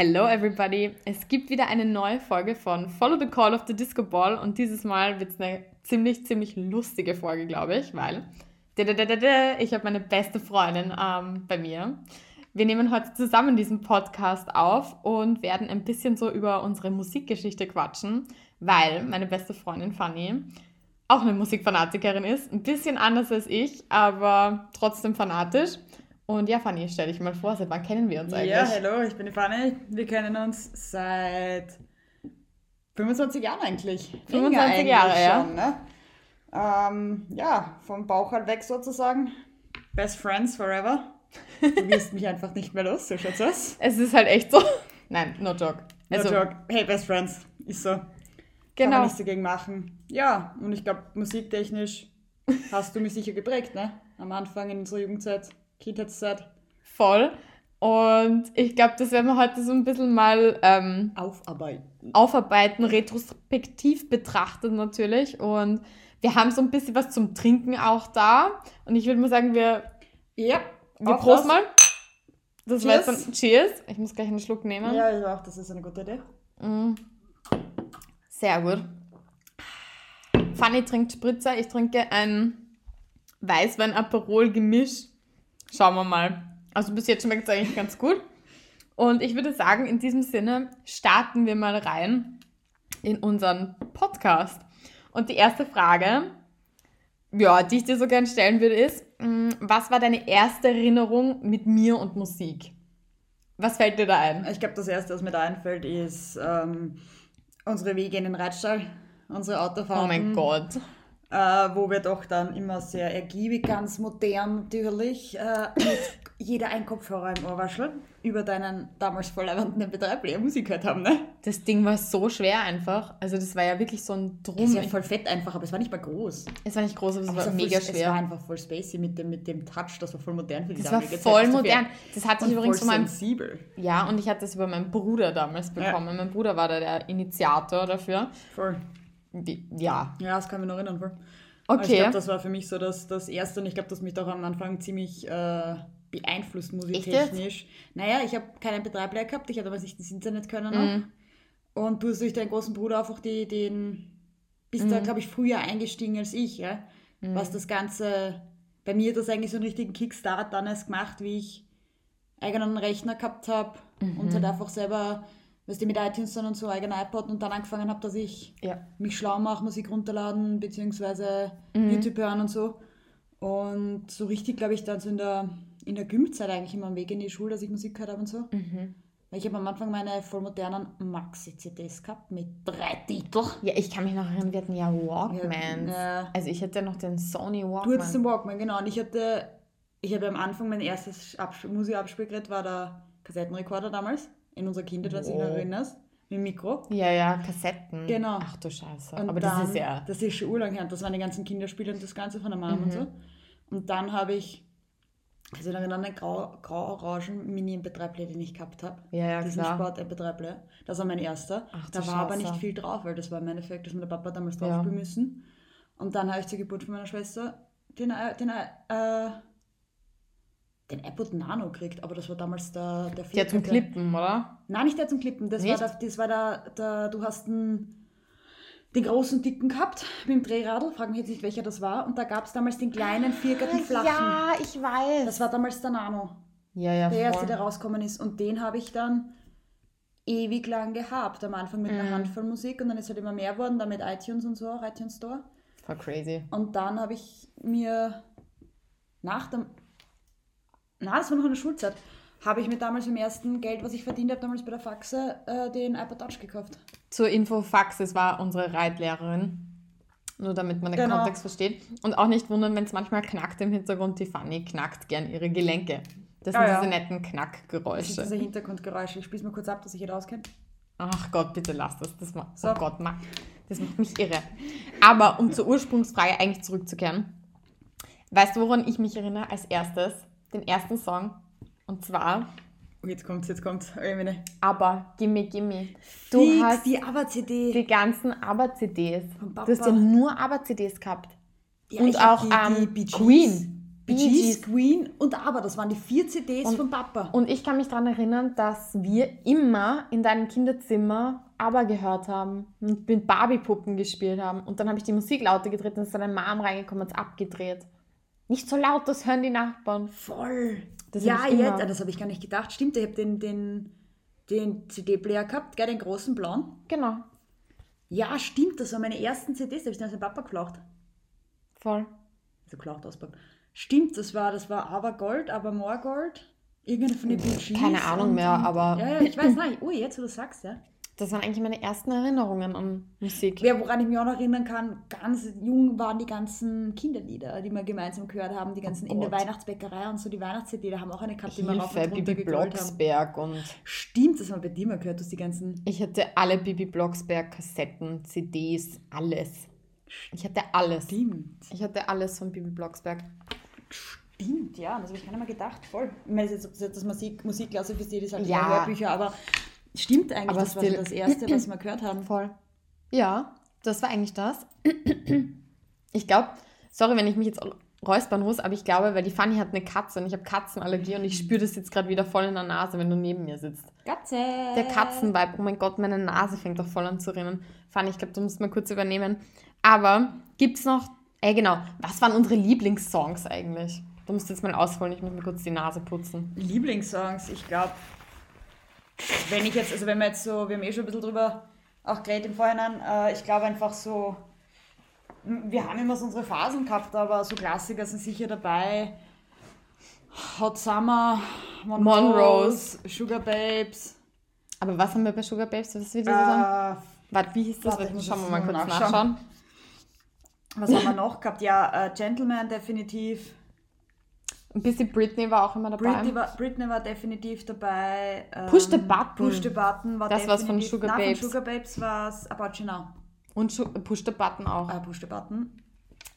Hello everybody! Es gibt wieder eine neue Folge von Follow the Call of the Disco Ball und dieses Mal wird es eine ziemlich, ziemlich lustige Folge, glaube ich, weil ich habe meine beste Freundin ähm, bei mir. Wir nehmen heute zusammen diesen Podcast auf und werden ein bisschen so über unsere Musikgeschichte quatschen, weil meine beste Freundin Fanny auch eine Musikfanatikerin ist. Ein bisschen anders als ich, aber trotzdem fanatisch. Und ja, Fanny, stell dich mal vor, seit wann kennen wir uns eigentlich? Ja, hallo, ich bin die Fanny. Wir kennen uns seit 25 Jahren eigentlich. 25 eigentlich Jahre, ja. ne? ähm, ja, vom Bauch halt weg sozusagen. Best Friends forever. Du wirst mich einfach nicht mehr los, so schaut's aus. Es ist halt echt so. Nein, no joke. Also, no joke. Hey, Best Friends. Ist so. Genau. Kann man nichts dagegen machen. Ja, und ich glaube, musiktechnisch hast du mich sicher geprägt, ne? Am Anfang in unserer Jugendzeit. Kindheitszeit. Voll. Und ich glaube, das werden wir heute so ein bisschen mal ähm, aufarbeiten. Aufarbeiten, retrospektiv betrachtet natürlich. Und wir haben so ein bisschen was zum Trinken auch da. Und ich würde mal sagen, wir, ja, wir prosten mal. Das Cheers. war jetzt dann Cheers. Ich muss gleich einen Schluck nehmen. Ja, ich auch. Das ist eine gute Idee. Mm. Sehr gut. Fanny trinkt Spritzer. Ich trinke ein Weißwein-Aperol-Gemisch Schauen wir mal. Also bis jetzt schmeckt es eigentlich ganz gut. Und ich würde sagen, in diesem Sinne starten wir mal rein in unseren Podcast. Und die erste Frage, ja, die ich dir so gerne stellen würde, ist, mm, was war deine erste Erinnerung mit mir und Musik? Was fällt dir da ein? Ich glaube, das erste, was mir da einfällt, ist ähm, unsere Wege in den Reitstall, unsere Autofahrten. Oh mein Gott äh, wo wir doch dann immer sehr ergiebig, ganz modern natürlich, äh, mit jeder ein Kopfhörer im Ohrwaschel über deinen damals voll erwandten Betreiber Musik gehört haben, ne? Das Ding war so schwer einfach. Also das war ja wirklich so ein Drum. Es war voll fett einfach, aber es war nicht mal groß. Es war nicht groß, aber es aber war mega voll, schwer. Es war einfach voll spacey mit dem, mit dem Touch, das war voll modern für die Das war voll Zeit. modern. Das hatte ich übrigens von meinem... sensibel. Ja, und ich hatte das über meinen Bruder damals bekommen. Ja. Mein Bruder war da der Initiator dafür. Voll. Ja. Ja, das kann ich mich noch erinnern. Voll. Okay. ich glaube, das war für mich so das, das Erste und ich glaube, das mich auch am Anfang ziemlich äh, beeinflusst musiktechnisch. Naja, ich habe keinen Betreiber gehabt, ich hatte aber nicht das Internet können mhm. Und du hast durch deinen großen Bruder einfach die, den, bist mhm. da, glaube ich, früher eingestiegen als ich, ja? Mhm. was das Ganze, bei mir hat das eigentlich so einen richtigen Kickstart dann erst gemacht, wie ich eigenen Rechner gehabt habe und mhm. halt einfach selber weißt du, mit iTunes dann und so eigener iPod und dann angefangen habe, dass ich ja. mich schlau mache, Musik runterladen, beziehungsweise mhm. YouTube hören und so. Und so richtig, glaube ich, dann so in der, in der Gymzeit eigentlich immer am Weg in die Schule, dass ich Musik gehört habe und so. Mhm. Weil ich habe am Anfang meine vollmodernen Maxi-CDs gehabt mit drei Titeln. Ja, ich kann mich noch erinnern, wir hatten ja Walkmans. Ja, also ich hatte noch den Sony Walkman. Du hattest den Walkman, genau. Und ich hatte, ich habe am Anfang mein erstes Musikabspielgerät war der Kassettenrekorder damals in unserer Kindheit, wenn du dich noch erinnerst. Mit dem Mikro. Ja, ja, Kassetten. Genau. Ach du Scheiße. Und Aber dann, das ist ja. Das ist schon urlang her. Das waren die ganzen Kinderspiele und das Ganze von der Mama mhm. und so. Und dann habe ich, also dann einen grau, grau-orangen Mini-MP3-Player, den ich gehabt habe. Ja, ja, Diesen Sport-MP3-Player. Das war mein erster. Ach, da war Scheiße. aber nicht viel drauf, weil das war im Endeffekt, dass mein Papa damals drauf ja. spielen müssen. Und dann habe ich zur Geburt von meiner Schwester den, äh, den äh, den iPod Nano gekriegt, aber das war damals der der Der zum Klippen, oder? Nein, nicht der zum Klippen. Das nicht? war der, das war der, der du hast einen, den großen dicken gehabt mit dem Drehradl, frag mich jetzt nicht, welcher das war. Und da gab es damals den kleinen viergarten flachen. Ja, ich weiß. Das war damals der Nano. Ja, ja, Der erste, der rausgekommen ist. Und den habe ich dann ewig lang gehabt. Am Anfang mit mhm. einer Handvoll Musik und dann ist halt immer mehr geworden, dann mit iTunes und so, iTunes Store. Voll crazy. Und dann habe ich mir nach dem na, das war noch in der Schulzeit, habe ich mir damals im ersten Geld, was ich verdient habe, damals bei der Faxe, äh, den iPod Touch gekauft. Zur Info, Faxe war unsere Reitlehrerin. Nur damit man den genau. Kontext versteht. Und auch nicht wundern, wenn es manchmal knackt im Hintergrund. Die Fanny knackt gern ihre Gelenke. Das sind ah, diese ja. netten Knackgeräusche. Das sind diese Hintergrundgeräusche. Ich spiele es mal kurz ab, dass ich hier auskenne. Ach Gott, bitte lass das. das macht, so. Oh Gott, das macht mich irre. Aber um zur Ursprungsfrage eigentlich zurückzukehren. Weißt du, woran ich mich erinnere als erstes? Den ersten Song. Und zwar. Oh, jetzt kommt's, jetzt kommt's. Aber Gimme Gimme. Du Fix, hast die Aber-CD. Die ganzen Aber-CDs. Du hast ja nur Aber-CDs gehabt. Ja, Und auch die, ähm, die Queen. Bee Gees, Queen und aber, das waren die vier CDs und, von Papa. Und ich kann mich daran erinnern, dass wir immer in deinem Kinderzimmer aber gehört haben und mit Barbie-Puppen gespielt haben. Und dann habe ich die Musik lauter gedreht und ist dann eine Mom reingekommen und es abgedreht. Nicht so laut, das hören die Nachbarn. Voll. Das ja, jetzt, das habe ich gar nicht gedacht. Stimmt, ich habe den, den, den CD-Player gehabt, gell, den großen blauen. Genau. Ja, stimmt, das waren meine ersten CDs, da habe ich dann aus dem Papa geflaucht. Voll. Also geflaucht ausbauen. Stimmt, das war, das war aber Gold, aber more Gold. Irgendeine von den Bee Keine Ahnung mehr, aber. Ja, ja, ich weiß nicht. Oh, jetzt, wo du sagst, ja. Das waren eigentlich meine ersten Erinnerungen an Musik. Ja, woran ich mich auch noch erinnern kann, ganz jung waren die ganzen Kinderlieder, die wir gemeinsam gehört haben, die ganzen oh in der Weihnachtsbäckerei und so, die Weihnachts-CD, da haben wir auch eine gehabt, die wir rauf und runter Blocksberg haben. und... Stimmt, das haben wir bei dir mal gehört, dass die ganzen... Ich hatte alle Bibi Blocksberg Kassetten, CDs, alles. Ich hatte alles. Stimmt. Ich hatte alles von Bibi Blocksberg. Stimmt, ja, das habe ich gar nicht mehr gedacht. Voll. Ich meine, das ist jetzt das Musik, Musikklasse für die, das halt ja. Hörbücher, aber Stimmt eigentlich, Aber das war das Erste, was wir gehört haben. Voll. Ja, das war eigentlich das. Ich glaube, sorry, wenn ich mich jetzt räuspern muss, aber ich glaube, weil die Fanny hat eine Katze und ich habe Katzenallergie und ich spüre das jetzt gerade wieder voll in der Nase, wenn du neben mir sitzt. Katze! Der Katzenvibe, oh mein Gott, meine Nase fängt doch voll an zu rinnen. Fanny, ich glaube, du musst mal kurz übernehmen. Aber gibt es noch, ey genau, was waren unsere Lieblingssongs eigentlich? Du musst jetzt mal ausholen, ich muss mir kurz die Nase putzen. Lieblingssongs, ich glaube, wenn ich jetzt, also wenn wir jetzt so, wir haben eh schon ein bisschen drüber auch geredet im Vorhinein, äh, ich glaube einfach so, wir haben immer so unsere Phasen gehabt, aber so Klassiker sind sicher dabei. Hot Summer, Monrose, Sugar Babes. Aber was haben wir bei Sugar Babes? Was will diese äh, Warte, wie hieß das? Warte, Schauen wir mal kurz nachschauen. nachschauen. Was haben wir noch gehabt? Ja, uh, Gentleman definitiv. Ein bisschen Britney war auch immer dabei. Britney war, Britney war definitiv dabei. Ähm, Push the Button. Push the Button war das. Das von Sugar Babes. Nein, von Sugar Babes war es About You Now. Und Push the Button auch. Ah, Push the Button.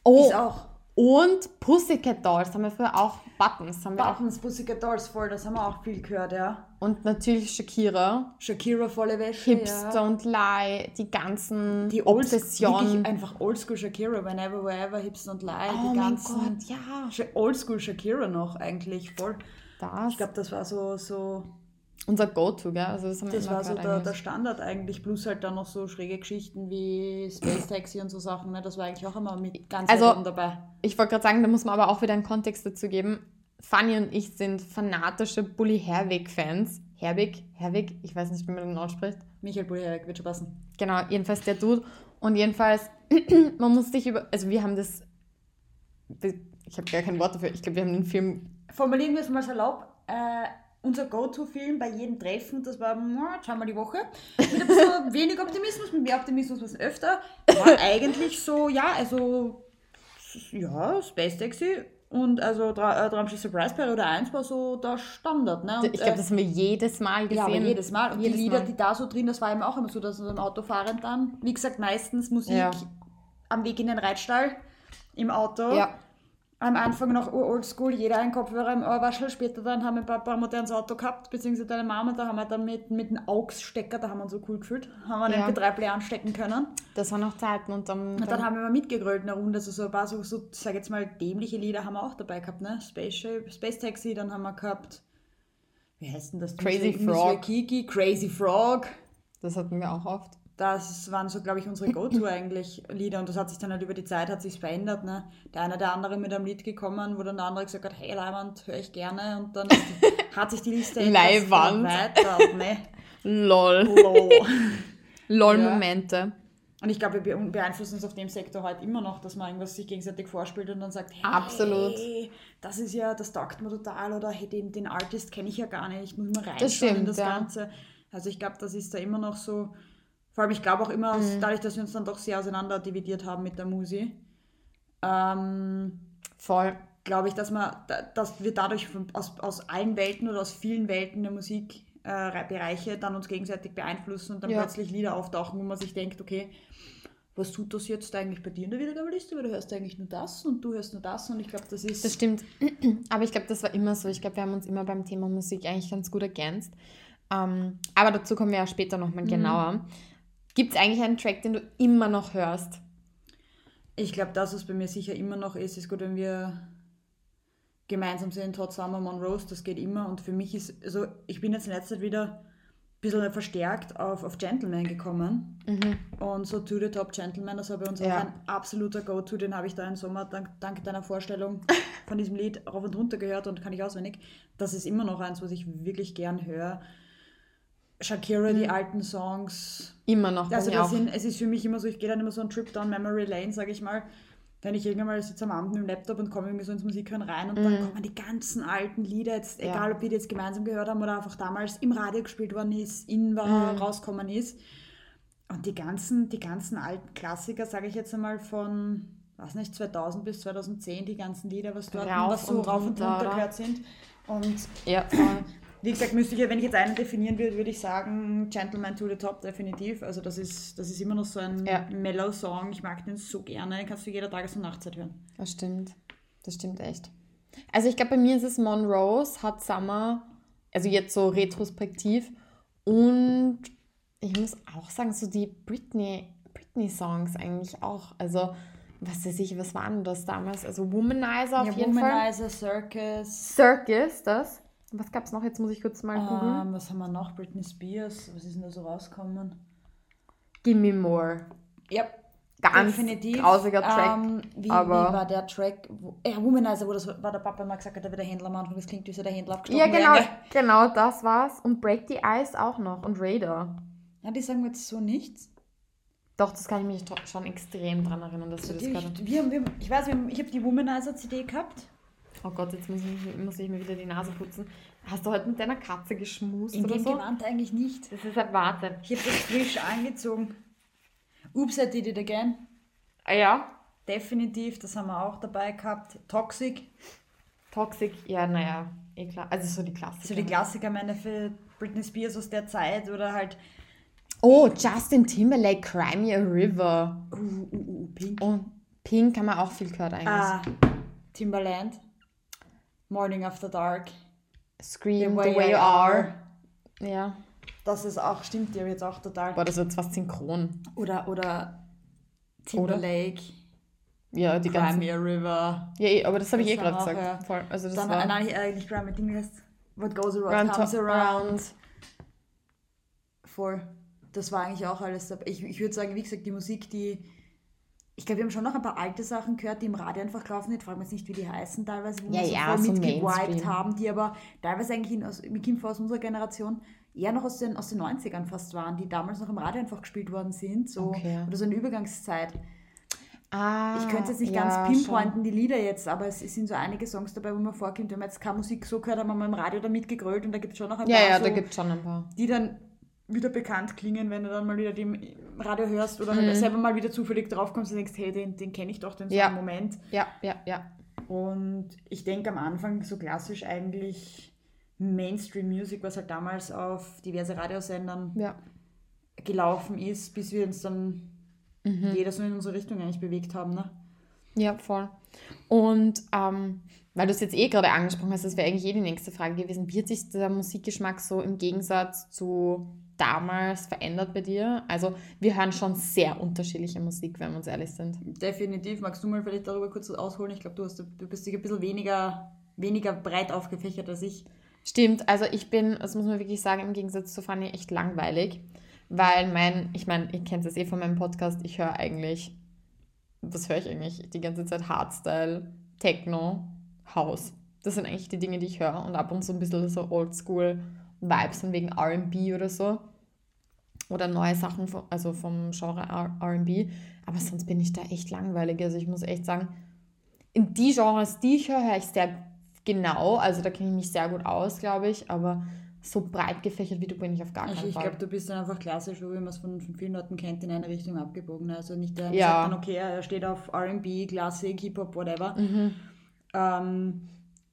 Oh. Ist auch. Und Pussycat Dolls haben wir früher auch. Buttons haben wir Buttons, auch. Pussycat Dolls, voll, das haben wir auch viel gehört, ja. Und natürlich Shakira. Shakira, volle Wäsche, Hips ja. Don't Lie, die ganzen die Obsession. einfach Oldschool Shakira, Whenever, Wherever, Hips Don't Lie, oh die ganzen... Mein Gott, ja. Oldschool Shakira noch eigentlich, voll. Das. Ich glaube, das war so... so unser Go-To, gell? Also das, das war so der, der, Standard eigentlich, plus halt dann noch so schräge Geschichten wie Space Taxi und so Sachen, ne? das war eigentlich auch immer mit ganz also, dabei. Ich wollte gerade sagen, da muss man aber auch wieder einen Kontext dazu geben. Fanny und ich sind fanatische Bully Herwig-Fans. Herwig, Herwig, ich weiß nicht, wie man den ausspricht. Michael Bully Herwig, wird schon passen. Genau, jedenfalls der Dude. Und jedenfalls, man muss sich über, also wir haben das, ich habe gar kein Wort dafür, ich glaube, wir haben den Film... Formulieren wir es mal salopp, äh, unser Go-To-Film bei jedem Treffen, das war zweimal die Woche, mit ein bisschen wenig Optimismus, mit mehr Optimismus bisschen öfter, war eigentlich so, ja, also, ja, Space Taxi und also Traumschiff äh, Surprise Periode 1 war so der Standard. Ne? Und, ich glaube, das haben wir jedes Mal gesehen. Ja, jedes Mal. Und jedes die Lieder, Mal. die da so drin, das war eben auch immer so, dass wir im Auto fahren dann, wie gesagt, meistens Musik ja. am Weg in den Reitstall im Auto. Ja am Anfang noch oldschool, jeder einen Kopfhörer im Ohrwaschel. Später dann haben wir ein paar, paar modernes Auto gehabt, beziehungsweise deine Mama, da haben wir dann mit, mit einem AUX-Stecker, da haben wir uns so cool gefühlt, haben wir ja. MP3-Player anstecken können. Das waren noch Zeiten und dann... Und dann haben wir mal mitgegrölt in der Runde, also so ein paar so, so sag jetzt mal, dämliche Lieder haben wir auch dabei gehabt, ne? Space, Space Taxi, dann haben wir gehabt, wie heißt denn das? Crazy Frog. Kiki, Crazy Frog. Das hatten wir auch oft das waren so, glaube ich, unsere Go-To eigentlich Lieder und das hat sich dann halt über die Zeit hat sich verändert. Ne? Der eine der andere mit einem Lied gekommen, wo dann der andere gesagt hat, hey Leihwand, höre ich gerne und dann hat sich die Liste Leihwand. weiter. Ne? Lol. Lol-Momente. Ja. Und ich glaube, wir beeinflussen uns auf dem Sektor halt immer noch, dass man irgendwas sich gegenseitig vorspielt und dann sagt, hey, Absolut. das ist ja, das taugt mir total oder hey, den, den Artist kenne ich ja gar nicht, ich muss mal reinschauen in das ja. Ganze. Also ich glaube, das ist da immer noch so, vor allem, ich glaube auch immer, mhm. dadurch, dass wir uns dann doch sehr auseinander dividiert haben mit der Musi, ähm, voll, glaube ich, dass, man, dass wir dadurch aus, aus allen Welten oder aus vielen Welten der Musikbereiche äh, dann uns gegenseitig beeinflussen und dann ja. plötzlich Lieder auftauchen, wo man sich denkt, okay, was tut das jetzt eigentlich bei dir in der Wiedergabeliste? Weil du hörst eigentlich nur das und du hörst nur das und ich glaube, das ist... Das stimmt, aber ich glaube, das war immer so. Ich glaube, wir haben uns immer beim Thema Musik eigentlich ganz gut ergänzt. Ähm, aber dazu kommen wir ja später nochmal mhm. genauer. Gibt es eigentlich einen Track, den du immer noch hörst? Ich glaube, das, was bei mir sicher immer noch ist, ist gut, wenn wir gemeinsam sind, Hot Summer, Monrose, das geht immer. Und für mich ist, also ich bin jetzt in letzter Zeit wieder ein bisschen verstärkt auf, auf Gentleman gekommen. Mhm. Und so To the Top Gentleman, das war bei uns Ja. auch ein absoluter Go-To, den habe ich da im Sommer dank, dank deiner Vorstellung von diesem Lied rauf und runter gehört und kann ich auswendig. Das ist immer noch eins, was ich wirklich gern höre. Shakira, die alten Songs, Immer noch also das sind, es ist für mich immer so, ich gehe dann immer so einen Trip down Memory Lane, sage ich mal. Wenn ich irgendwann mal sitze am Abend mit dem Laptop und komme irgendwie so ins Musikhören rein und dann kommen die ganzen alten Lieder, jetzt, Mhm. Ja. egal ob wir die jetzt gemeinsam gehört haben oder einfach damals im Radio gespielt worden ist, in war, Mhm. rauskommen ist. Und die ganzen, die ganzen alten Klassiker, sage ich jetzt einmal von, weiß nicht, 2000 bis 2010, die ganzen Lieder, was dort Rauf was so und rauf und runter, gehört sind. Und Ja. Wie gesagt, müsste ich, wenn ich jetzt einen definieren würde, würde ich sagen Gentleman to the Top, definitiv. Also das ist, das ist immer noch so ein Ja. Mellow-Song. Ich mag den so gerne. Den kannst du jeder Tages- und Nachtzeit hören. Das stimmt. Das stimmt echt. Also ich glaube, bei mir ist es Monrose, Hot Summer, also jetzt so retrospektiv. Und ich muss auch sagen, so die Britney, Britney-Songs eigentlich auch. Also, was weiß ich, was waren das damals? Also Womanizer auf ja, jeden Fall. Womanizer, Circus. Circus, das. Was gab es noch? Jetzt muss ich kurz mal googeln. Ähm, was haben wir noch? Britney Spears. Was ist denn da so rausgekommen? Gimme More. Ja, Ganz definitiv. grausiger Track. Ähm, wie, aber- wie war der Track? Wo, ja, Womanizer, wo das war der Papa mal gesagt hat, der wird der Händler am Anfang. Das klingt wie so der Händler abgestochen Ja, genau, wäre. genau, das war's. Und Break the Ice auch noch. Und Raider. Ja, die sagen mir jetzt so nichts. Doch, das kann ich mich schon extrem dran erinnern, dass wir das gerade. ich, wir, wir, ich weiß, ich habe die Womanizer-CD gehabt. Oh Gott, jetzt muss ich, muss ich mir wieder die Nase putzen. Hast du heute mit deiner Katze geschmust In oder dem so? Gewand eigentlich nicht. Das ist halt Warte. Ich habe das frisch angezogen. Oops, I did it again. Ah ja, Definitiv, das haben wir auch dabei gehabt. Toxic. Toxic, ja, naja, eh klar. Also so die Klassiker. So die Klassiker, meine für Britney Spears aus der Zeit oder halt Oh, Justin Timberlake, Cry Me a River. uh, uh, uh, Pink. Und Pink haben wir auch viel gehört eigentlich. Ah, Timberland. Morning After Dark. Scream, The Way You Are. Ja. Das ist auch, stimmt, die habe ich jetzt auch total. Boah, das wird fast synchron. Oder, oder Timberlake. Ja, die ganzen. Crimea River. Ja, eh, aber das habe ich eh gerade gesagt. ja. Voll. Also das Dann, war äh, nein, äh, nicht Crimea, Ding heißt What Goes Around Round Comes Around. Round. Voll. Das war eigentlich auch alles. Ich, ich würde sagen, wie gesagt, die Musik, die. Ich glaube, wir haben schon noch ein paar alte Sachen gehört, die im Radio einfach gelaufen sind. Fragen wir jetzt nicht, wie die heißen teilweise, wo Ja, wir so ja, voll so mitgewiped haben, die aber teilweise eigentlich in, aus, mit Kim aus unserer Generation eher noch aus den, aus den 90ern fast waren, die damals noch im Radio einfach gespielt worden sind. So, Okay. Oder so eine Übergangszeit. Ah, Ich könnte es jetzt nicht ja, ganz pinpointen, die Lieder jetzt, aber es, es sind so einige Songs dabei, wo man vorkommt, wenn man jetzt keine Musik so gehört, haben wir mal im Radio damit gegrölt und da gibt es schon noch ein Ja, paar ja, so, da gibt es schon ein paar. die dann wieder bekannt klingen, wenn du dann mal wieder die im Radio hörst oder Mhm. selber mal wieder zufällig draufkommst und denkst, hey, den, den kenne ich doch, den so Ja. einen Moment. Ja, ja, ja. Und ich denke am Anfang so klassisch eigentlich Mainstream Music, was halt damals auf diverse Radiosendern Ja. gelaufen ist, bis wir uns dann Mhm. jeder so in unsere Richtung eigentlich bewegt haben. Ne? Ja, voll. Und ähm, weil du es jetzt eh gerade angesprochen hast, das wäre eigentlich eh die nächste Frage gewesen. Wie hat sich der Musikgeschmack so im Gegensatz zu damals verändert bei dir? Also wir hören schon sehr unterschiedliche Musik, wenn wir uns ehrlich sind. Definitiv. Magst du mal vielleicht darüber kurz ausholen? Ich glaube, du, hast- du bist sicher ein bisschen weniger, weniger breit aufgefächert als ich. Stimmt, also ich bin, das muss man wirklich sagen, im Gegensatz zu Fanny echt langweilig, weil mein, ich meine, ihr kennt es eh von meinem Podcast, ich höre eigentlich, was höre ich eigentlich? Die ganze Zeit Hardstyle, Techno, House. Das sind eigentlich die Dinge, die ich höre und ab und zu ein bisschen so Oldschool-Vibes von wegen R&B oder so oder neue Sachen, vom- also vom Genre R&B, aber sonst bin ich da echt langweilig, also ich muss echt sagen, in die Genres, die ich höre, höre ich sehr genau. Also da kenne ich mich sehr gut aus, glaube ich. Aber so breit gefächert wie du bin ich auf gar keinen ich Fall. glaube, du bist dann einfach klassisch, wie man es von, von vielen Leuten kennt, in eine Richtung abgebogen. Also nicht der Ja. sagt dann, okay, er steht auf R&B, Klassik, Hip-Hop, whatever. Mhm. Ähm,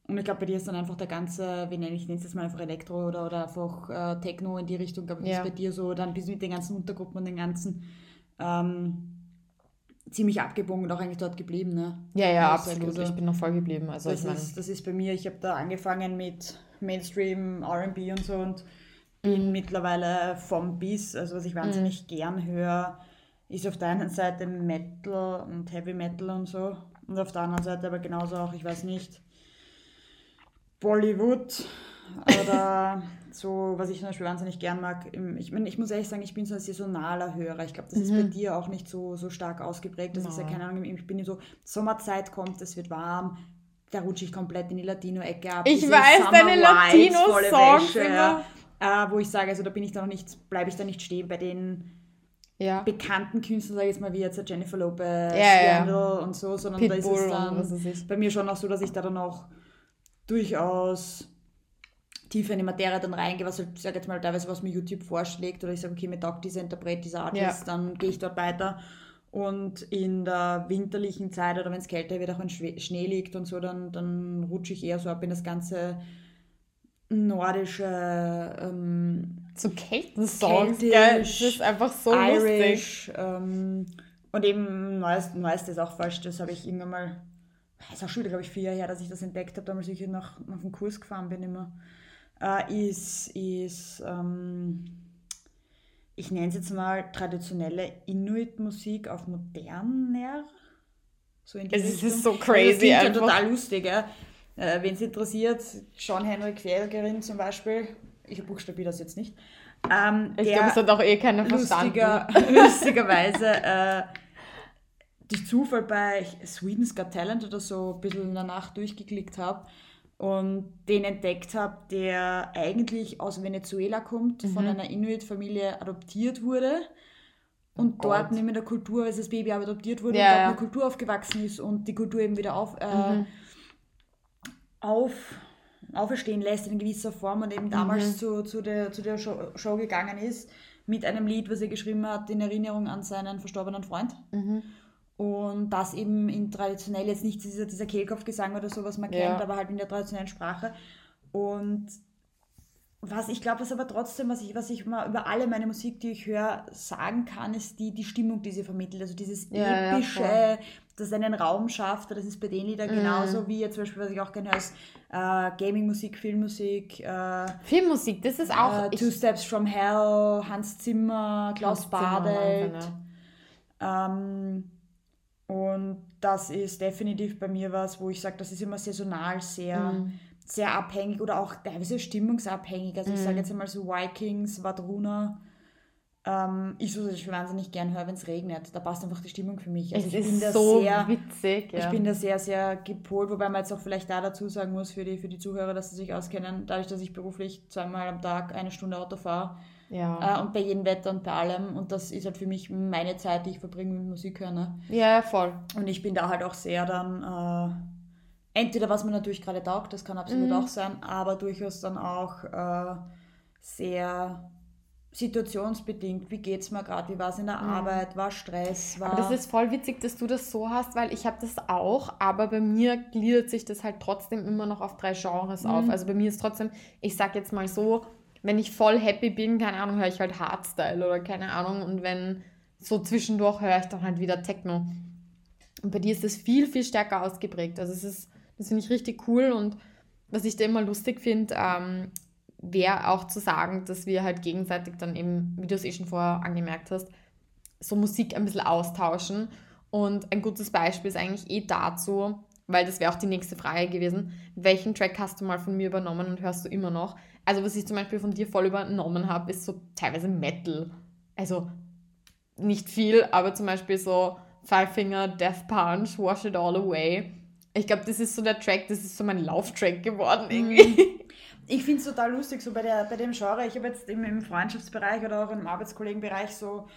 und ich glaube, bei dir ist dann einfach der ganze, wie nenne ich es jetzt mal einfach Elektro oder, oder einfach äh, Techno in die Richtung, glaube ich, Ja. ist bei dir so, dann bist du mit den ganzen Untergruppen und den ganzen ähm, ziemlich abgebogen und auch eigentlich dort geblieben. Ne? Ja, ja, ich absolut. also, ich bin noch voll geblieben. Also das, ich meine, ist, das ist bei mir, ich habe da angefangen mit Mainstream, RB und so und bin mittlerweile vom Bis, also was ich wahnsinnig gern höre, ist auf der einen Seite Metal und Heavy Metal und so und auf der anderen Seite aber genauso auch, ich weiß nicht, Bollywood oder so, was ich zum Beispiel wahnsinnig gern mag. Ich, mein, ich muss ehrlich sagen, ich bin so ein saisonaler Hörer. Ich glaube, das ist bei mhm. dir auch nicht so, so stark ausgeprägt. Das no. ist ja keine Ahnung, ich bin so, Sommerzeit kommt, es wird warm, da rutsche ich komplett in die Latino-Ecke ab. Ich Diese weiß, Summer deine Latino-Songs. Äh, wo ich sage, also da bin ich da noch nicht, bleibe ich da nicht stehen bei den ja. bekannten Künstlern, sage ich jetzt mal, wie jetzt Jennifer Lopez, ja, ja. und so, sondern Pitbull da ist es dann bei mir schon auch so, dass ich da dann auch durchaus tiefer in die Materie dann reingehe, was halt, sag jetzt mal, teilweise was mir YouTube vorschlägt oder ich sage, okay, mir taugt dieser Interpret, dieser Artist, ja. dann gehe ich dort weiter. Und in der winterlichen Zeit oder wenn es kälter wird, auch wenn Schnee liegt und so, dann, dann rutsche ich eher so ab in das ganze nordische ähm, so Kelten-Songs, gell? Das ist einfach so Irish, lustig. Ähm, und eben Neues, Neuestes auch falsch, das habe ich irgendwann mal, ist auch schon wieder, glaube ich, vier Jahre her, dass ich das entdeckt habe, damals ich nach, nach dem Kurs gefahren bin immer äh, ist, ist ähm, ich nenne es jetzt mal traditionelle Inuit-Musik auf moderner. So in es Richtung. ist so crazy. Das klingt ja total lustig. Ja. Äh, Wen es interessiert, John Henry Quälgerin zum Beispiel, ich buchstabiere das jetzt nicht. Ähm, ich glaube, es hat auch eh keiner lustiger, verstanden. lustigerweise äh, durch Zufall bei Sweden's Got Talent oder so ein bisschen danach durchgeklickt habe und den entdeckt habe, der eigentlich aus Venezuela kommt, mhm. von einer Inuit-Familie adoptiert wurde und oh dort neben der Kultur, als das Baby adoptiert wurde, ja, und dort ja. eine Kultur aufgewachsen ist und die Kultur eben wieder auf, äh, mhm. auf auferstehen lässt in gewisser Form und eben damals mhm. zu, zu der, zu der Show, Show, gegangen ist mit einem Lied, was er geschrieben hat in Erinnerung an seinen verstorbenen Freund. Mhm. Und das eben in traditionell, jetzt nicht dieser, dieser Kehlkopfgesang oder so, was man ja. kennt, aber halt in der traditionellen Sprache. Und was ich glaube, was aber trotzdem, was ich, was ich mal über alle meine Musik, die ich höre, sagen kann, ist die, die Stimmung, die sie vermittelt. Also dieses ja, epische, ja, das einen Raum schafft. Das ist bei den Liedern mhm. genauso wie jetzt zum Beispiel, was ich auch gerne höre, ist äh, Gaming-Musik, Filmmusik. Äh, Filmmusik, das ist auch. Äh, Two Steps from Hell, Hans Zimmer, Klaus Hans Badelt. Zimmer, ähm, und das ist definitiv bei mir was, wo ich sage, das ist immer saisonal sehr, mhm. sehr abhängig oder auch teilweise stimmungsabhängig. Also mhm. ich sage jetzt einmal so Vikings, Vadruna. Ähm, ich so das wahnsinnig gern höre, wenn es regnet. Da passt einfach die Stimmung für mich. Also es ich ist bin so sehr, witzig. Ja. Ich bin da sehr, sehr gepolt, wobei man jetzt auch vielleicht da dazu sagen muss für die, für die Zuhörer, dass sie sich auskennen, dadurch, dass ich beruflich zweimal am Tag eine Stunde Auto fahre ja. Äh, und bei jedem Wetter und bei allem. Und das ist halt für mich meine Zeit, die ich verbringe mit Musik hören. Ne? Ja, voll. Und ich bin da halt auch sehr dann, äh, entweder was mir natürlich gerade taugt, das kann absolut mhm. auch sein, aber durchaus dann auch äh, sehr situationsbedingt. Wie geht es mir gerade? Wie war es in der mhm. Arbeit? War Stress? War aber das ist voll witzig, dass du das so hast, weil ich habe das auch, aber bei mir gliedert sich das halt trotzdem immer noch auf drei Genres mhm. auf. Also bei mir ist trotzdem, ich sag jetzt mal so, wenn ich voll happy bin, keine Ahnung, höre ich halt Hardstyle oder keine Ahnung. Und wenn so zwischendurch höre ich dann halt wieder Techno. Und bei dir ist das viel, viel stärker ausgeprägt. Also es ist, das finde ich richtig cool und was ich da immer lustig finde, ähm, wäre auch zu sagen, dass wir halt gegenseitig dann eben, wie du es eh schon vorher angemerkt hast, so Musik ein bisschen austauschen. Und ein gutes Beispiel ist eigentlich eh dazu, weil das wäre auch die nächste Frage gewesen, welchen Track hast du mal von mir übernommen und hörst du immer noch? Also was ich zum Beispiel von dir voll übernommen habe, ist so teilweise Metal. Also nicht viel, aber zum Beispiel so Five Finger, Death Punch, Wash It All Away. Ich glaube, das ist so der Track, das ist so mein Lauftrack geworden mhm. irgendwie. Ich finde es total lustig, so bei, der, bei dem Genre. Ich habe jetzt im, im Freundschaftsbereich oder auch im Arbeitskollegenbereich so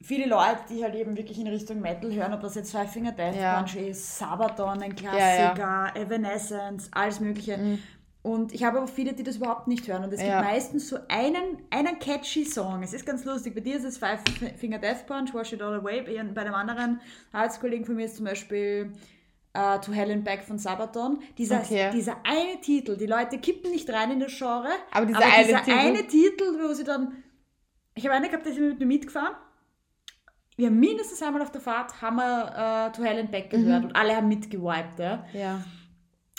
viele Leute, die halt eben wirklich in Richtung Metal hören, ob das jetzt Five Finger Death ja. Punch ist, Sabaton, ein Klassiker, ja, ja. Evanescence, alles Mögliche. Mhm. Und ich habe aber viele, die das überhaupt nicht hören. Und es gibt meistens so einen, einen catchy Song. Es ist ganz lustig. Bei dir ist es Five Finger Death Punch, Wash It All Away. Bei einem anderen Arbeitskollegen von mir ist zum Beispiel uh, To Hell and Back von Sabaton. Dieser, okay. dieser eine Titel, die Leute kippen nicht rein in das Genre. Aber dieser, aber eine, dieser Titel. eine Titel, wo sie dann... Ich habe eine gehabt, die ist mit mir mitgefahren. Wir haben mindestens einmal auf der Fahrt haben wir uh, To Hell and Back gehört mhm. und alle haben mitgewiped. Ja. ja.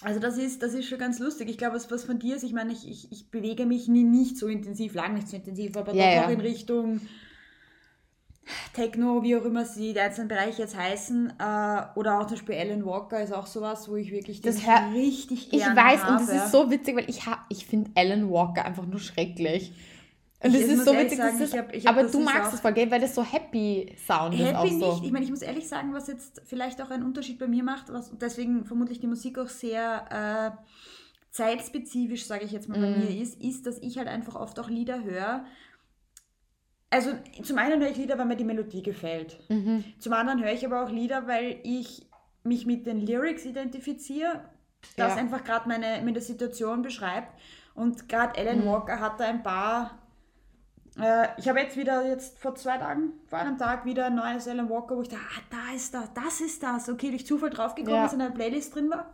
Also das ist, das ist schon ganz lustig. Ich glaube, was, was von dir ist, ich meine, ich, ich, ich bewege mich nie, nicht so intensiv, lang nicht so intensiv, aber ja, doch ja. auch in Richtung Techno, wie auch immer sie die einzelnen Bereiche jetzt heißen, äh, oder auch zum Beispiel Alan Walker ist auch sowas, wo ich wirklich das richtig gerne Ich weiß, habe. und das ist so witzig, weil ich, ich finde Alan Walker einfach nur schrecklich. Und das ist so witzig, sagen, das ist, hab, hab, aber du magst es voll, gell? Weil das so Happy Sound happy ist auch so. Nicht. Ich meine, ich muss ehrlich sagen, was jetzt vielleicht auch einen Unterschied bei mir macht, was deswegen vermutlich die Musik auch sehr äh, zeitspezifisch, sage ich jetzt mal, mm. bei mir ist, ist, dass ich halt einfach oft auch Lieder höre. Also zum einen höre ich Lieder, weil mir die Melodie gefällt. Mhm. Zum anderen höre ich aber auch Lieder, weil ich mich mit den Lyrics identifiziere, das ja. einfach gerade meine, meine Situation beschreibt. Und gerade Alan mhm. Walker hat da ein paar äh, ich habe jetzt wieder, jetzt vor zwei Tagen, vor einem Tag wieder ein neues Alan Walker, wo ich dachte, ah, da ist das, das ist das. Okay, durch Zufall draufgekommen, ja. dass in einer Playlist drin war.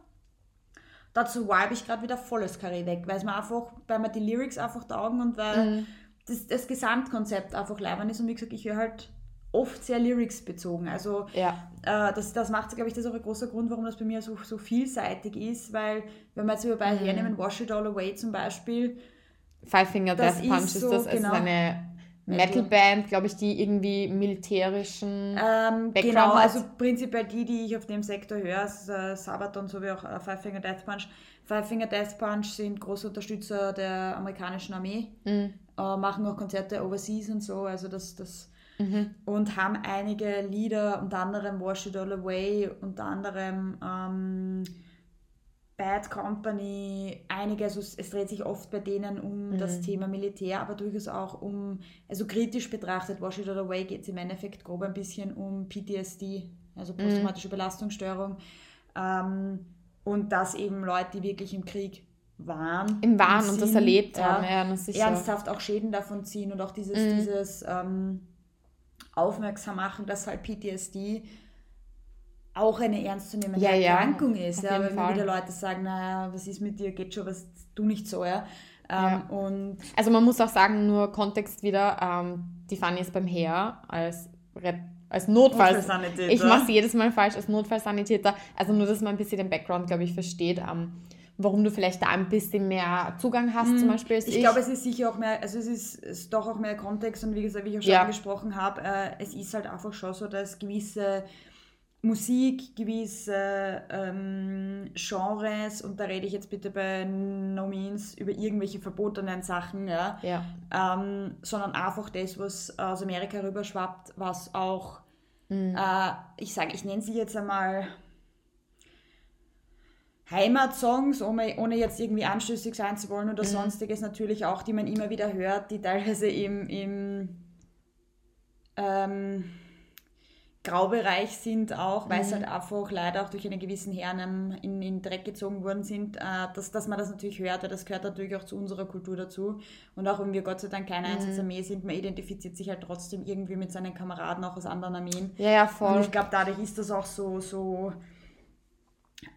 Dazu vibe ich gerade wieder volles Karree weg, weil es mir einfach, weil mir die Lyrics einfach taugen und weil mhm. das, das Gesamtkonzept einfach leibern ist. Und wie gesagt, ich höre halt oft sehr Lyrics bezogen. Also ja. äh, das, das macht, glaube ich, das ist auch ein großer Grund, warum das bei mir so, so vielseitig ist, weil wenn wir jetzt über beide mhm. hernehmen, Wash It All Away zum Beispiel, Five Finger das Death Punch ist, so, das. Genau. Es ist eine Metalband, glaube ich, die irgendwie militärischen ähm, Genau, hat. also prinzipiell die, die ich auf dem Sektor höre, ist, äh, Sabaton sowie auch äh, Five Finger Death Punch. Five Finger Death Punch sind große Unterstützer der amerikanischen Armee, mhm. äh, machen auch Konzerte overseas und so, also das, das mhm. und haben einige Lieder, unter anderem Wash It All Away, unter anderem ähm, Bad Company, einige, also es dreht sich oft bei denen um mhm. das Thema Militär, aber durchaus auch um, also kritisch betrachtet, Wash It Away geht es im Endeffekt grob ein bisschen um PTSD, also mhm. posttraumatische mhm. Belastungsstörung. Ähm, und dass eben Leute, die wirklich im Krieg waren. Im waren und, das erlebt haben, ja, ja ernsthaft auch Schäden davon ziehen und auch dieses, mhm. dieses ähm, Aufmerksam machen, dass halt PTSD auch eine ernstzunehmende ja, Erkrankung ja, ist. Ja, wenn Fall. wieder Leute sagen, naja, was ist mit dir, geht schon, was du nicht so, ja. Ähm, ja. Und also man muss auch sagen, nur Kontext wieder, ähm, die Fanny ist beim Heer als, als Notfalls... Notfallsanitäter. Ich mache es jedes Mal falsch, als Notfallsanitäter. Also nur, dass man ein bisschen den Background, glaube ich, versteht. Ähm, warum du vielleicht da ein bisschen mehr Zugang hast, mhm. zum Beispiel. ich, ich. glaube, es ist sicher auch mehr, also es ist, ist, doch auch mehr Kontext und wie gesagt, wie ich auch schon ja. angesprochen habe, äh, es ist halt einfach schon so, dass gewisse Musik, gewisse ähm, Genres, und da rede ich jetzt bitte bei No Means über irgendwelche verbotenen Sachen, ja, ja. Ähm, sondern einfach das, was aus Amerika rüberschwappt, was auch, mhm. äh, ich sage, ich nenne sie jetzt einmal Heimatsongs, ohne, ohne jetzt irgendwie anstößig sein zu wollen oder mhm. sonstiges natürlich auch, die man immer wieder hört, die teilweise im, im ähm, Graubereich sind auch, weil mhm. es halt einfach leider auch durch einen gewissen Herrn in, in Dreck gezogen worden sind, äh, dass, dass man das natürlich hört, weil das gehört natürlich auch zu unserer Kultur dazu. Und auch wenn wir Gott sei Dank keine mhm. Einsatzarmee sind, man identifiziert sich halt trotzdem irgendwie mit seinen Kameraden auch aus anderen Armeen. Ja, ja voll. Und ich glaube, dadurch ist das auch so, so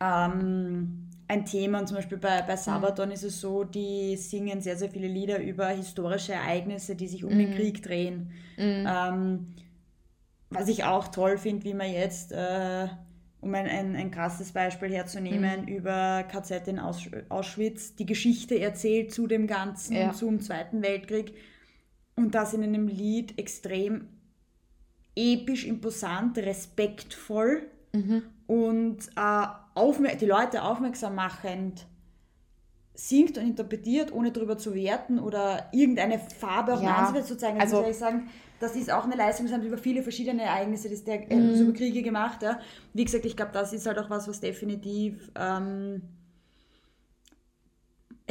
ähm, ein Thema. Und zum Beispiel bei, bei Sabaton mhm. ist es so, die singen sehr, sehr viele Lieder über historische Ereignisse, die sich um den mhm. Krieg drehen. Mhm. Ähm, was ich auch toll finde, wie man jetzt, äh, um ein, ein, ein krasses Beispiel herzunehmen, mhm. über KZ in Aus Auschwitz die Geschichte erzählt zu dem Ganzen, ja. zum Zweiten Weltkrieg und das in einem Lied extrem episch, imposant, respektvoll mhm. und äh, die Leute aufmerksam machend singt und interpretiert, ohne darüber zu werten oder irgendeine Farbe auch ja. zu zeigen. Also, also ich sagen, das ist auch eine Leistung, das haben sie über viele verschiedene Ereignisse das der, äh, mhm. über Kriege gemacht. Ja. Wie gesagt, ich glaube, das ist halt auch was, was definitiv. Ähm,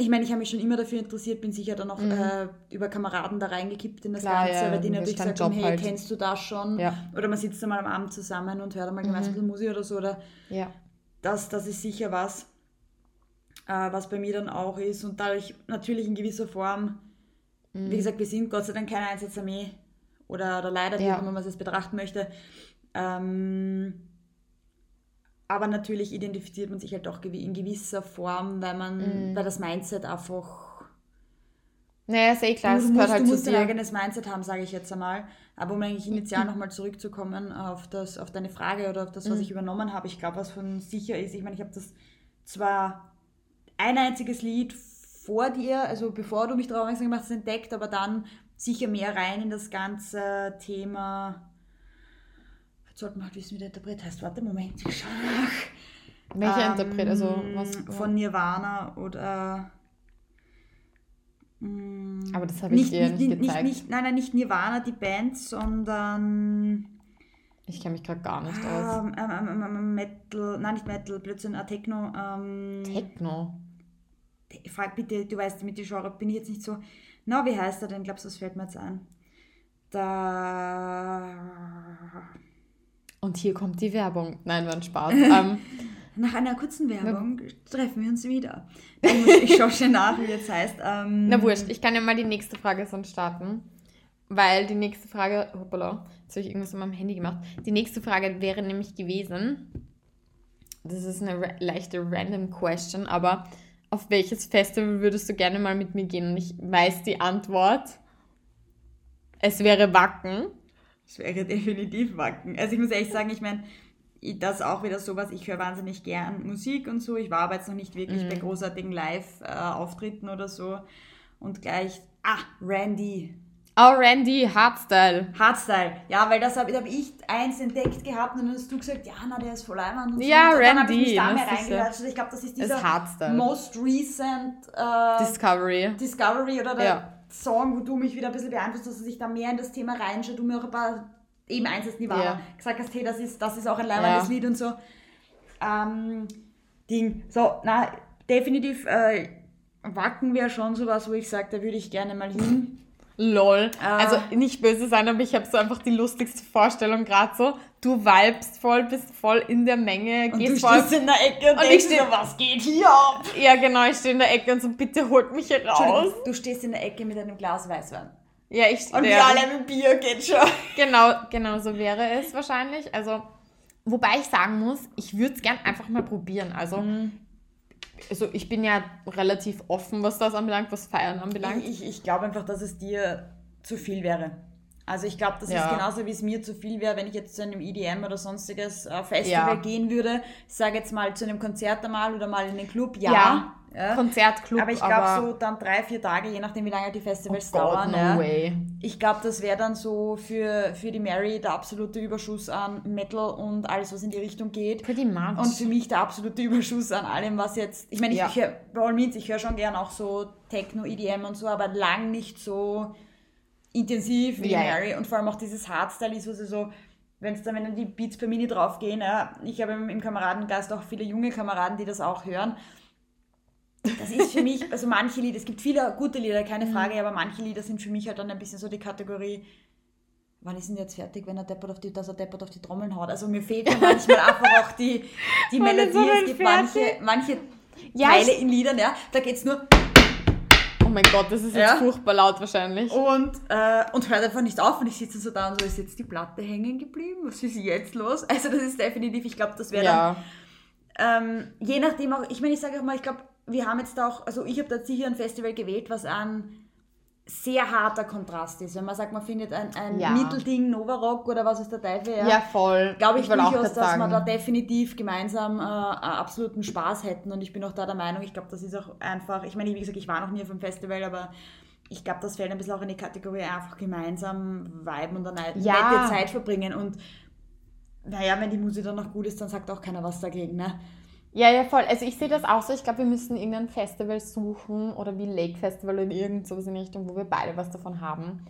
ich meine, ich habe mich schon immer dafür interessiert, bin sicher dann auch mhm. äh, über Kameraden da reingekippt in das Klar, Ganze, ja, weil die natürlich gesagt haben, hey, halt. kennst du das schon? Ja. Oder man sitzt einmal am Abend zusammen und hört einmal mhm. gemeinsam Musik oder so. Oder ja. das, das ist sicher was, äh, was bei mir dann auch ist. Und dadurch natürlich in gewisser Form, mhm. wie gesagt, wir sind Gott sei Dank keine Einsatzarmee, oder, oder leider, ja. wie man es jetzt betrachten möchte. Ähm, aber natürlich identifiziert man sich halt auch in gewisser Form, weil man, mhm. weil das Mindset einfach. Naja, ist eh klar, du, du musst, halt du musst dein eigenes Mindset haben, sage ich jetzt einmal. Aber um eigentlich initial mhm. nochmal zurückzukommen auf, das, auf deine Frage oder auf das, was mhm. ich übernommen habe, ich glaube, was von sicher ist, ich meine, ich habe das zwar ein einziges Lied vor dir, also bevor du mich darauf aufmerksam gemacht hast, entdeckt, aber dann sicher mehr rein in das ganze Thema sollten wir halt wissen, wie der Interpret heißt. Warte, Moment, ich schau nach. Welcher Ähm, Interpret? Also was? Von Nirvana oder. mm, Aber das habe ich dir nicht nicht, gezeigt. nicht, Nein, nein, nicht Nirvana, die Band, sondern. Ich kenne mich gerade gar nicht aus. Ähm, ähm, ähm, ähm, Metal, nein, nicht Metal, Blödsinn, äh, Techno. Ähm, Techno. frag bitte, du weißt, mit die Genre bin ich jetzt nicht so. Na, wie heißt er denn? Glaubst du, das fällt mir jetzt ein? Da. Und hier kommt die Werbung. Nein, war ein Spaß. ähm, Nach einer kurzen Werbung treffen wir uns wieder. Ich, schaue schon nach, wie jetzt heißt. Ähm, na wurscht, ich kann ja mal die nächste Frage sonst starten. Weil die nächste Frage, hoppala, jetzt habe ich irgendwas an meinem Handy gemacht. Die nächste Frage wäre nämlich gewesen, das ist eine leichte random question, aber auf welches Festival würdest du gerne mal mit mir gehen? Und ich weiß die Antwort. Es wäre Wacken. Das wäre definitiv Wacken. Also ich muss ehrlich sagen, ich meine, das ist auch wieder sowas, ich höre wahnsinnig gern Musik und so. Ich war aber jetzt noch nicht wirklich Mhm. bei großartigen Live-Auftritten oder so. Und gleich, ah, Randy. Oh, Randy, Hardstyle. Hardstyle. Ja, weil das habe hab ich eins entdeckt gehabt und dann hast du gesagt, ja, na, der ist voll einwand und so. Ja, und dann habe ich Randy, mich da mehr ist. Also ich glaube, das ist Ist dieser Hardstyle. most recent äh, Discovery. Discovery oder der Ja. Song, wo du mich wieder ein bisschen beeinflusst hast, dass ich da mehr in das Thema reinschaue, du mir auch ein paar, eben eins ist Nirvana, Ja. gesagt hast, hey, das ist, das ist auch ein leibendes Ja. Lied und so. Ähm, Ding. So, na, definitiv, äh, Wacken wäre schon sowas, wo ich sage, da würde ich gerne mal hin. Lol. Ah. Also nicht böse sein, aber ich habe so einfach die lustigste Vorstellung gerade so. Du vibest voll, bist voll in der Menge, Und gehst du voll. stehst in der Ecke und, Und ich denkst steh- so, was geht hier ab? Ja, genau, ich stehe in der Ecke und so, bitte holt mich hier raus. Du stehst in der Ecke mit einem Glas Weißwein. Ja, ich Und ja, wir alle mit Bier geht schon. Genau, genau so wäre es wahrscheinlich. Also, wobei ich sagen muss, ich würde es gern einfach mal probieren. Also, Mhm. Also, ich bin ja relativ offen, was das anbelangt, was Feiern anbelangt. Ich, ich, ich glaube einfach, dass es dir zu viel wäre. Also ich glaube, das Ja. ist genauso, wie es mir zu viel wäre, wenn ich jetzt zu einem EDM oder sonstiges äh, Festival Ja. gehen würde. Ich sage jetzt mal zu einem Konzert einmal oder mal in den Club, ja. Ja. Ja. Konzertclub, Aber ich glaube so dann drei, vier Tage, je nachdem wie lange die Festivals oh dauern. no ja. way. Ich glaube, das wäre dann so für, für die Mary der absolute Überschuss an Metal und alles, was in die Richtung geht. Pretty much. Und für mich der absolute Überschuss an allem, was jetzt. Ich meine, ich, Ja. ich höre means, ich höre schon gern auch so Techno, EDM und so, aber lang nicht so intensiv wie ja. Mary. Und vor allem auch dieses Hardstyle ist, wo sie so, wenn es dann, wenn dann die Beats per Mini draufgehen, ja, ich habe im, im Kameradengeist auch viele junge Kameraden, die das auch hören. Das ist für mich, also manche Lieder, es gibt viele gute Lieder, keine Mhm. Frage, aber manche Lieder sind für mich halt dann ein bisschen so die Kategorie, wann ist denn jetzt fertig, wenn er deppert auf die, dass er deppert auf die Trommeln haut. Also mir fehlt dann manchmal einfach auch die, die Melodie. Es gibt manche, fertig? manche Ja, Teile in Liedern, ja, da geht es nur oh mein Gott, das ist jetzt Ja. furchtbar laut wahrscheinlich. und, äh, und hört einfach nicht auf und ich sitze so da und so, ist jetzt die Platte hängen geblieben? Was ist jetzt los? Also das ist definitiv, ich glaube, das wäre dann ja. ähm, je nachdem auch, ich meine, ich sage auch mal, ich glaube, wir haben jetzt auch, also ich habe da sicher ein Festival gewählt, was ein sehr harter Kontrast ist. Wenn man sagt, man findet ein, ein Ja. Mittelding, Novarock oder was ist der Teufel, ja. voll. glaube ich auch durchaus, grad dass wir da definitiv gemeinsam äh, absoluten Spaß hätten und ich bin auch da der Meinung, ich glaube, das ist auch einfach, ich meine, wie gesagt, ich war noch nie auf einem Festival, aber ich glaube, das fällt ein bisschen auch in die Kategorie einfach gemeinsam viben und eine Ja. nette Zeit verbringen und naja, wenn die Musik dann noch gut ist, dann sagt auch keiner was dagegen, ne? Ja, ja, voll. Also ich sehe das auch so. Ich glaube, wir müssen irgendein Festival suchen oder wie Lake Festival oder irgend sowas in Richtung, wo wir beide was davon haben.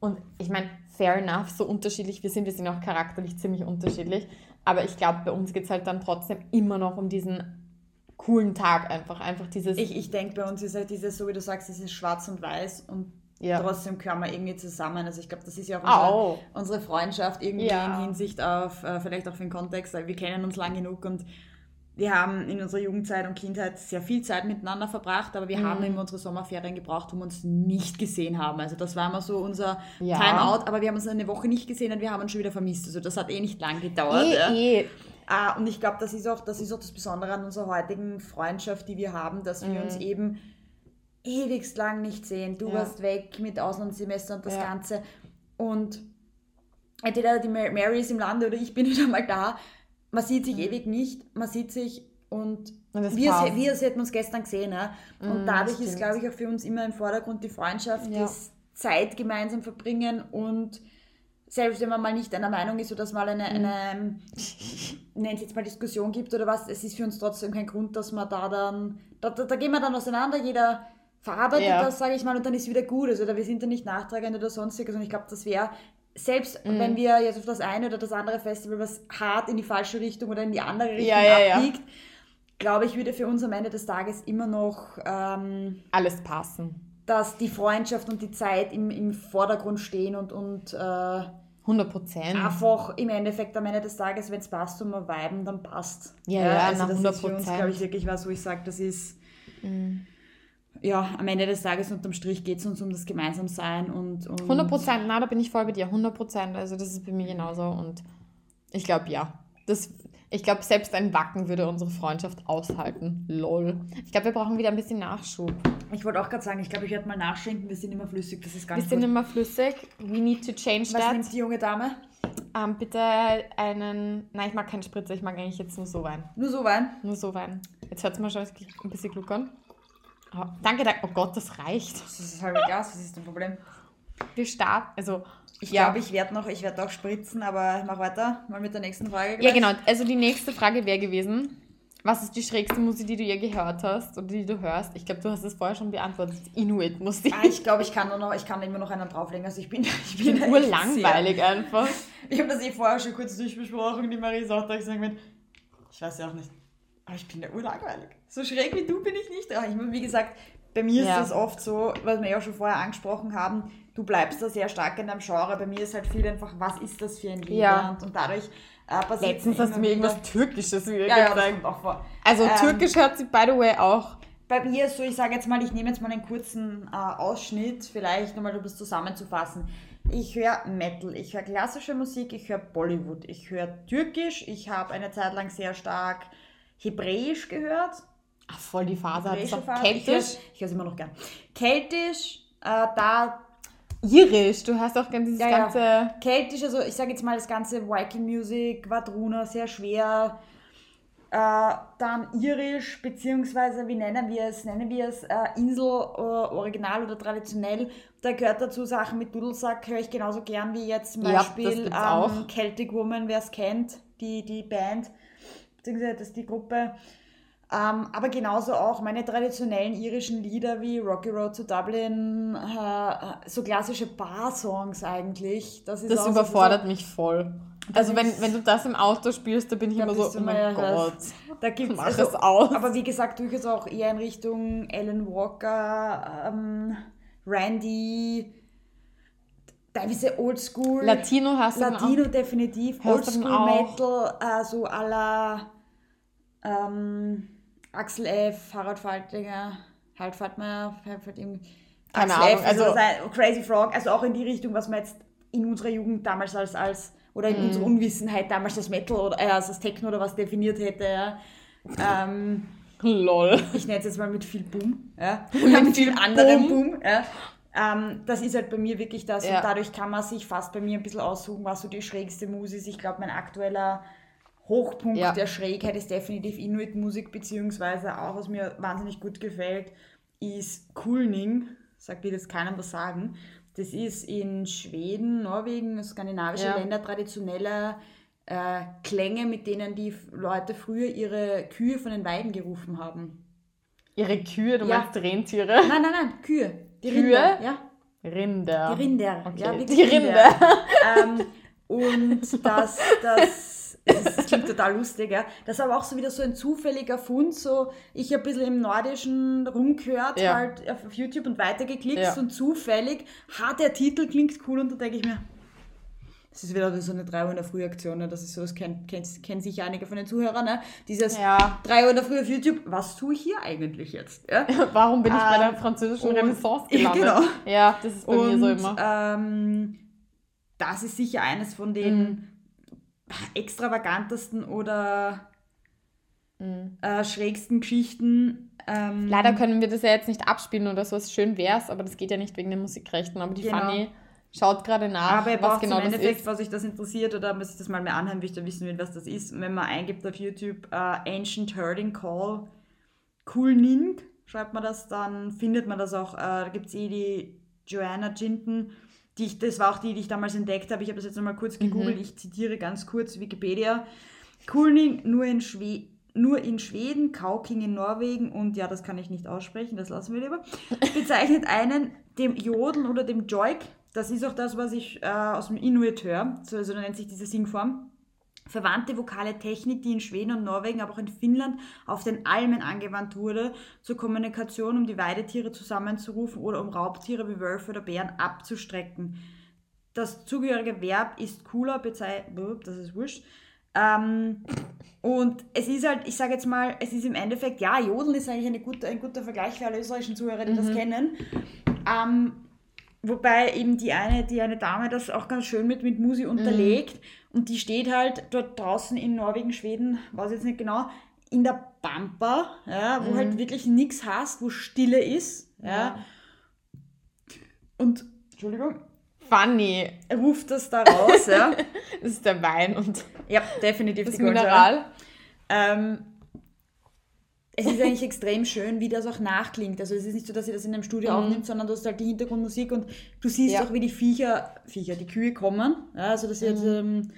Und ich meine, fair enough, so unterschiedlich wir sind, wir sind auch charakterlich ziemlich unterschiedlich. Aber ich glaube, bei uns geht es halt dann trotzdem immer noch um diesen coolen Tag einfach. Einfach dieses. Ich, ich denke, bei uns ist halt dieses, so wie du sagst, dieses Schwarz und Weiß und ja. trotzdem gehören wir irgendwie zusammen. Also ich glaube, das ist ja auch Au. unsere, unsere Freundschaft irgendwie Ja. in Hinsicht auf, äh, vielleicht auch für den Kontext, weil wir kennen uns lang genug und wir haben in unserer Jugendzeit und Kindheit sehr viel Zeit miteinander verbracht, aber wir Mhm. haben immer unsere Sommerferien gebraucht, wo wir uns nicht gesehen haben. Also das war immer so unser Ja. Timeout, aber wir haben uns eine Woche nicht gesehen und wir haben uns schon wieder vermisst. Also das hat eh nicht lang gedauert. ja. Eh, eh. Ah, und ich glaube, das ist auch das ist auch das Besondere an unserer heutigen Freundschaft, die wir haben, dass wir uns eben ewigst lang nicht sehen. Du Ja. warst weg mit Auslandssemester und das. Ganze. Und entweder die Ma- Mary ist im Lande oder ich bin wieder mal da. Man sieht sich ewig nicht, man sieht sich und wie als hätten wir uns gestern gesehen. Ja? Und Mm, dadurch ist, glaube ich, auch für uns immer im Vordergrund die Freundschaft, Ja. das Zeit gemeinsam verbringen und selbst wenn man mal nicht einer Meinung ist oder es mal eine, mhm. eine nennt jetzt mal Diskussion gibt oder was, es ist für uns trotzdem kein Grund, dass man da dann, da, da, da gehen wir dann auseinander, jeder verarbeitet ja. das, sage ich mal, und dann ist wieder gut. Also da, wir sind da nicht nachtragend oder sonstiges und ich glaube, das wäre selbst mhm. wenn wir jetzt auf das eine oder das andere Festival was hart in die falsche Richtung oder in die andere Richtung ja, ja, abbiegt, ja. glaube ich, würde für uns am Ende des Tages immer noch ähm, alles passen. Dass die Freundschaft und die Zeit im, im Vordergrund stehen und, und äh, 100 Prozent. Einfach im Endeffekt am Ende des Tages, wenn es passt und wir viben, dann passt. Ja, ja, ja also das 100 ist für uns, glaube ich, wirklich was, wo ich sage, das ist. Mhm ja, am Ende des Tages unterm Strich geht es uns um das Gemeinsamsein und, und 100 Prozent, na, da bin ich voll bei dir, 100 Prozent, also das ist bei mir genauso und ich glaube, ja, das, ich glaube, selbst ein Wacken würde unsere Freundschaft aushalten, lol. Ich glaube, wir brauchen wieder ein bisschen Nachschub. Ich wollte auch gerade sagen, ich glaube, ich werde mal nachschenken, wir sind immer flüssig, das ist ganz Wir sind immer flüssig, we need to change Was that. Was nimmt die junge Dame? Ähm, bitte einen, nein, ich mag keinen Spritzer, ich mag eigentlich jetzt nur so Wein. Nur so Wein? Nur so Wein. Jetzt hört es mal schon ein bisschen gluckern. Oh, danke, danke. Oh Gott, das reicht. Das ist halbe Gas, was ist dein Problem? Wir starten, also. Ich ja. glaube, ich werde noch, ich werde auch spritzen, aber mach weiter, mal mit der nächsten Frage. Gleich. Ja, genau. Also die nächste Frage wäre gewesen, was ist die schrägste Musik, die du je gehört hast oder die du hörst? Ich glaube, du hast es vorher schon beantwortet. Inuit-Musik. Ah, ich glaube, ich kann nur noch, ich kann immer noch einen drauflegen. Also ich bin, ich bin, bin langweilig sehr, einfach. Ich habe das eh vorher schon kurz durchbesprochen. Die Marie sagt, ich sage ich weiß ja auch nicht. Aber ich bin ja urlangweilig. So schräg wie du bin ich nicht. Aber ich meine, wie gesagt, bei mir ja. ist das oft so, was wir ja auch schon vorher angesprochen haben, du bleibst da sehr stark in deinem Genre. Bei mir ist halt viel einfach, was ist das für ein Lied? Ja. Und, und dadurch äh, passiert Letztens hast du mir irgendwas Türkisches wieder ja, gezeigt. Ja, das kommt auch vor. Also ähm, Türkisch hört sie, by the way, auch. Bei mir ist so, ich sage jetzt mal, ich nehme jetzt mal einen kurzen äh, Ausschnitt, vielleicht nochmal, um das zusammenzufassen. Ich höre Metal, ich höre klassische Musik, ich höre Bollywood, ich höre Türkisch, ich habe eine Zeit lang sehr stark Hebräisch gehört. Ach, voll die Phase. Phase. Keltisch. Ich höre es immer noch gern. Keltisch, äh, da. Irisch, du hast auch gern dieses ja, ganze. Ja. Keltisch, also ich sage jetzt mal das ganze Viking Music, Quadruna, sehr schwer. Äh, dann irisch, beziehungsweise wie nennen wir es? Nennen wir es äh, Insel, äh, original oder traditionell. Da gehört dazu Sachen mit Dudelsack, höre ich genauso gern wie jetzt zum Beispiel ja, ähm, Celtic Woman, wer es kennt, die, die Band beziehungsweise das ist die Gruppe. Ähm, aber genauso auch meine traditionellen irischen Lieder wie Rocky Road to Dublin, äh, so klassische Bar-Songs eigentlich. Das, das überfordert so, mich voll. Also wenn, wenn du das im Auto spielst, da bin ich immer so, oh mein Gott, da gibt's, mach also, es aus. Aber wie gesagt, durchaus auch eher in Richtung Alan Walker, ähm, Randy, teilweise Oldschool. Latino hast du Latino definitiv. Oldschool Metal, äh, so à la ähm, Axel F., Harald Faltinger, Harald Faltmeier, keine Axel Ahnung, F., also, also Crazy Frog, also auch in die Richtung, was man jetzt in unserer Jugend damals als, als oder in mm. unserer Unwissenheit damals das Metal oder äh, als das Techno oder was definiert hätte. Ja. Ähm, Lol. Ich nenne es jetzt mal mit viel Boom. Ja. Und mit viel anderem Boom. Boom ja. Ähm, das ist halt bei mir wirklich das ja. und dadurch kann man sich fast bei mir ein bisschen aussuchen, was so die schrägste Musik ist. Ich glaube, mein aktueller Hochpunkt ja. der Schrägheit ist definitiv Inuit-Musik, beziehungsweise auch, was mir wahnsinnig gut gefällt, ist Kulning. Sagt dir jetzt keinem was sagen. Das ist in Schweden, Norwegen, skandinavische ja. Länder traditionelle äh, Klänge, mit denen die Leute früher ihre Kühe von den Weiden gerufen haben. Ihre Kühe, du ja. meinst Rentiere? Nein, nein, nein, Kühe. Die Kühe? Rinder, ja. Rinder. Die Rinder, okay. ja, Die Rinder. ähm, und das, das, das klingt total lustig, ja. Das ist aber auch so wieder so ein zufälliger Fund, so ich ein bisschen im Nordischen rumgehört, ja. halt auf YouTube und weitergeklickt ja. und zufällig, ha, der Titel klingt cool und da denke ich mir, das ist wieder so eine 3 Uhr in der Früh-Aktion, ne? das ist so, das kennen, kennen sicher einige von den Zuhörern, ne? Dieses ja. 3 Uhr in der Früh auf YouTube, was tue ich hier eigentlich jetzt? Ja? Warum bin ich ähm, bei der ähm, französischen und, Renaissance gelandet? Ja, genau. Ja, das ist bei und, mir so immer. Ähm, das ist sicher eines von den mhm. extravagantesten oder mhm. äh, schrägsten Geschichten. Ähm, Leider können wir das ja jetzt nicht abspielen oder so, es schön wär's, aber das geht ja nicht wegen den Musikrechten, aber die genau. Fanny Schaut gerade nach, Aber was genau im Endeffekt, ist. was sich das interessiert oder was ich das mal mehr anhören möchte, wissen will, was das ist. Wenn man eingibt auf YouTube uh, Ancient Herding Call Cool Ning, schreibt man das, dann findet man das auch. Uh, da gibt es eh die Joanna Jinton, Die ich, das war auch die, die ich damals entdeckt habe. Ich habe das jetzt nochmal kurz gegoogelt. Mhm. Ich zitiere ganz kurz Wikipedia. Kulning nur in, Schwe nur in Schweden, Kauking in Norwegen und ja, das kann ich nicht aussprechen, das lassen wir lieber, bezeichnet einen dem Jodeln oder dem Joik. Das ist auch das, was ich äh, aus dem Inuit höre. So, so nennt sich diese Singform verwandte vokale Technik, die in Schweden und Norwegen, aber auch in Finnland auf den Almen angewandt wurde, zur Kommunikation, um die Weidetiere zusammenzurufen oder um Raubtiere wie Wölfe oder Bären abzustrecken. Das zugehörige Verb ist cooler, bezeichnet, das ist wurscht. Ähm, und es ist halt, ich sage jetzt mal, es ist im Endeffekt, ja, Jodeln ist eigentlich eine gute, ein guter Vergleich für alle österreichischen Zuhörer, die das kennen. Ähm, Wobei eben die eine, die eine Dame das auch ganz schön mit, mit Musi unterlegt und die steht halt dort draußen in Norwegen, Schweden, weiß jetzt nicht genau, in der Pampa, ja, wo halt wirklich nichts hast, wo Stille ist. Ja. Ja. Und, Entschuldigung, Funny. ruft das da raus. ja. Das ist der Wein und ja, definitiv das. Mineral. Ähm, es ist eigentlich extrem schön, wie das auch nachklingt. Also es ist nicht so, dass sie das in einem Studio aufnimmt, sondern du hast halt die Hintergrundmusik und du siehst Mhm. Ja. auch, wie die Viecher, Viecher, die Kühe kommen. Ja, also das ist jetzt, Mhm. ähm,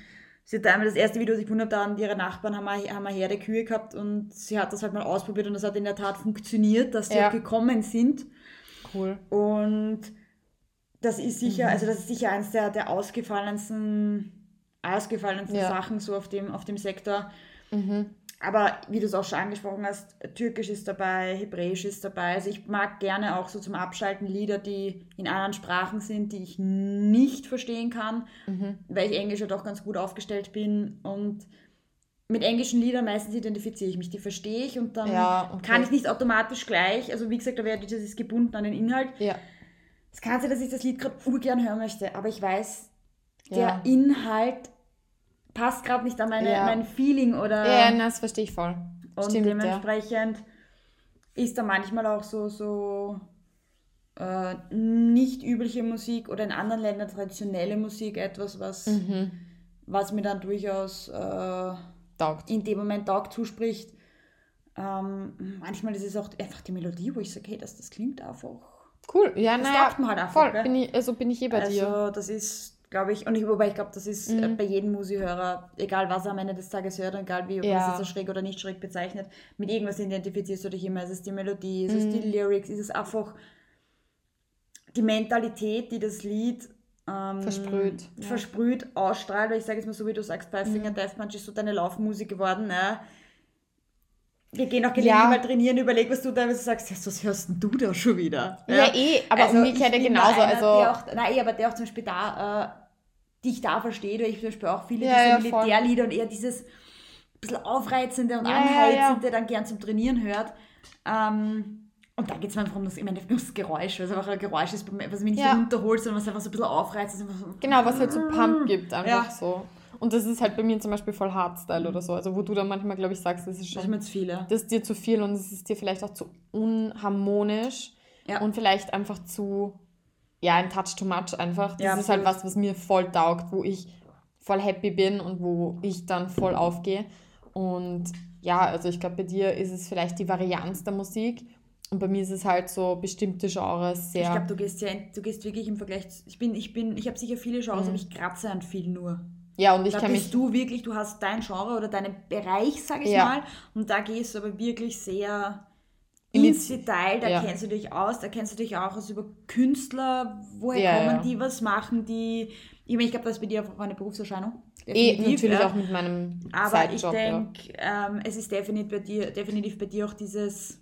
sie hat einmal das erste Video, das ich gefunden habe, da haben ihre Nachbarn haben eine, haben eine Herde Kühe gehabt und sie hat das halt mal ausprobiert und das hat in der Tat funktioniert, dass die Ja. auch gekommen sind. Cool. Und das ist sicher, Mhm. also das ist sicher eines der, der ausgefallensten, ausgefallensten. Sachen so auf dem, auf dem Sektor. Mhm. Aber wie du es auch schon angesprochen hast, Türkisch ist dabei, Hebräisch ist dabei. Also ich mag gerne auch so zum Abschalten Lieder, die in anderen Sprachen sind, die ich nicht verstehen kann, Mhm. weil ich Englisch ja doch ganz gut aufgestellt bin. Und mit englischen Liedern meistens identifiziere ich mich. Die verstehe ich und dann Ja, okay. kann ich nicht automatisch gleich, also wie gesagt, da wäre das ist gebunden an den Inhalt. Ja. Es kann sein, dass ich das Lied gerade urgern hören möchte, aber ich weiß, der Ja. Inhalt passt gerade nicht an meine, Ja. mein Feeling oder Ja, ja, das verstehe ich voll. und Stimmt, ja. dementsprechend ist da manchmal auch so, so äh, nicht übliche Musik oder in anderen Ländern traditionelle Musik etwas, was, Mhm. was mir dann durchaus äh, Taugt. in dem Moment Tag zuspricht. Ähm, manchmal ist es auch einfach die Melodie, wo ich sage, hey, das, das klingt einfach. Cool. Ja, Das naja. taugt mir halt einfach, voll. Bin ich, also bin ich eh bei dir. Also das ist, glaube ich, und ich, wobei ich glaube, das ist äh, bei jedem Musikhörer, egal was er am Ende des Tages hört, egal wie Ja. es als schräg oder nicht schräg bezeichnet, mit irgendwas identifizierst du dich immer. Ist es die Melodie, ist es die Lyrics, ist es einfach die Mentalität, die das Lied ähm, Versprüht, ja. Mhm. versprüht, ausstrahlt. Weil ich sage jetzt mal so, wie du sagst, Five Finger Death Punch ist so deine Laufmusik geworden. Ne? Wir gehen auch gelegentlich Ja. mal trainieren, überleg, was du da sagst. Ja, was hörst denn du da schon wieder? Ja, eh, aber umgekehrt ja ich bin genauso, Einer, also- auch, nein, eh, aber der auch zum Beispiel da, äh, die ich da verstehe, weil ich zum Beispiel auch viele Ja, dieser ja. Militärlieder und eher dieses bisschen aufreizende und Ja, anheizende dann gern zum Trainieren hört. Ähm, und da geht es mir einfach um das, im Endeffekt ums Geräusch, es einfach ein Geräusch ist, was mich nicht runterholt, sondern was einfach so ein bisschen aufreizt. ist so, Genau, was halt so Pump gibt, einfach so. Und das ist halt bei mir zum Beispiel voll Hardstyle oder so. Also wo du dann manchmal, glaube ich, sagst, das ist Das ist schon mir zu viel, ja. das ist dir zu viel und es ist dir vielleicht auch zu unharmonisch Ja. und vielleicht einfach zu, ja, ein Touch too much einfach. Das Ja, ist halt was, was mir voll taugt, wo ich voll happy bin und wo ich dann voll aufgehe. Und ja, also ich glaube, bei dir ist es vielleicht die Varianz der Musik und bei mir ist es halt so bestimmte Genres sehr. Ich glaube, du gehst ja, du gehst wirklich im Vergleich. zu- Ich bin, ich bin, ich habe sicher viele Genres, Mhm. aber ich kratze an viel nur. ja, und ich da kann bist mich. du wirklich, du hast dein Genre oder deinen Bereich, sag ich Ja. mal, und da gehst du aber wirklich sehr ins Detail, da Ja. kennst du dich aus, da kennst du dich auch aus über Künstler, woher Ja, kommen ja. die, was machen die. Ich meine, ich glaube, das ist bei dir einfach eine Berufserscheinung. Eh, natürlich ja. auch mit meinem Aber ich ja. denke, ähm, es ist definitiv bei, dir, definitiv bei dir auch dieses,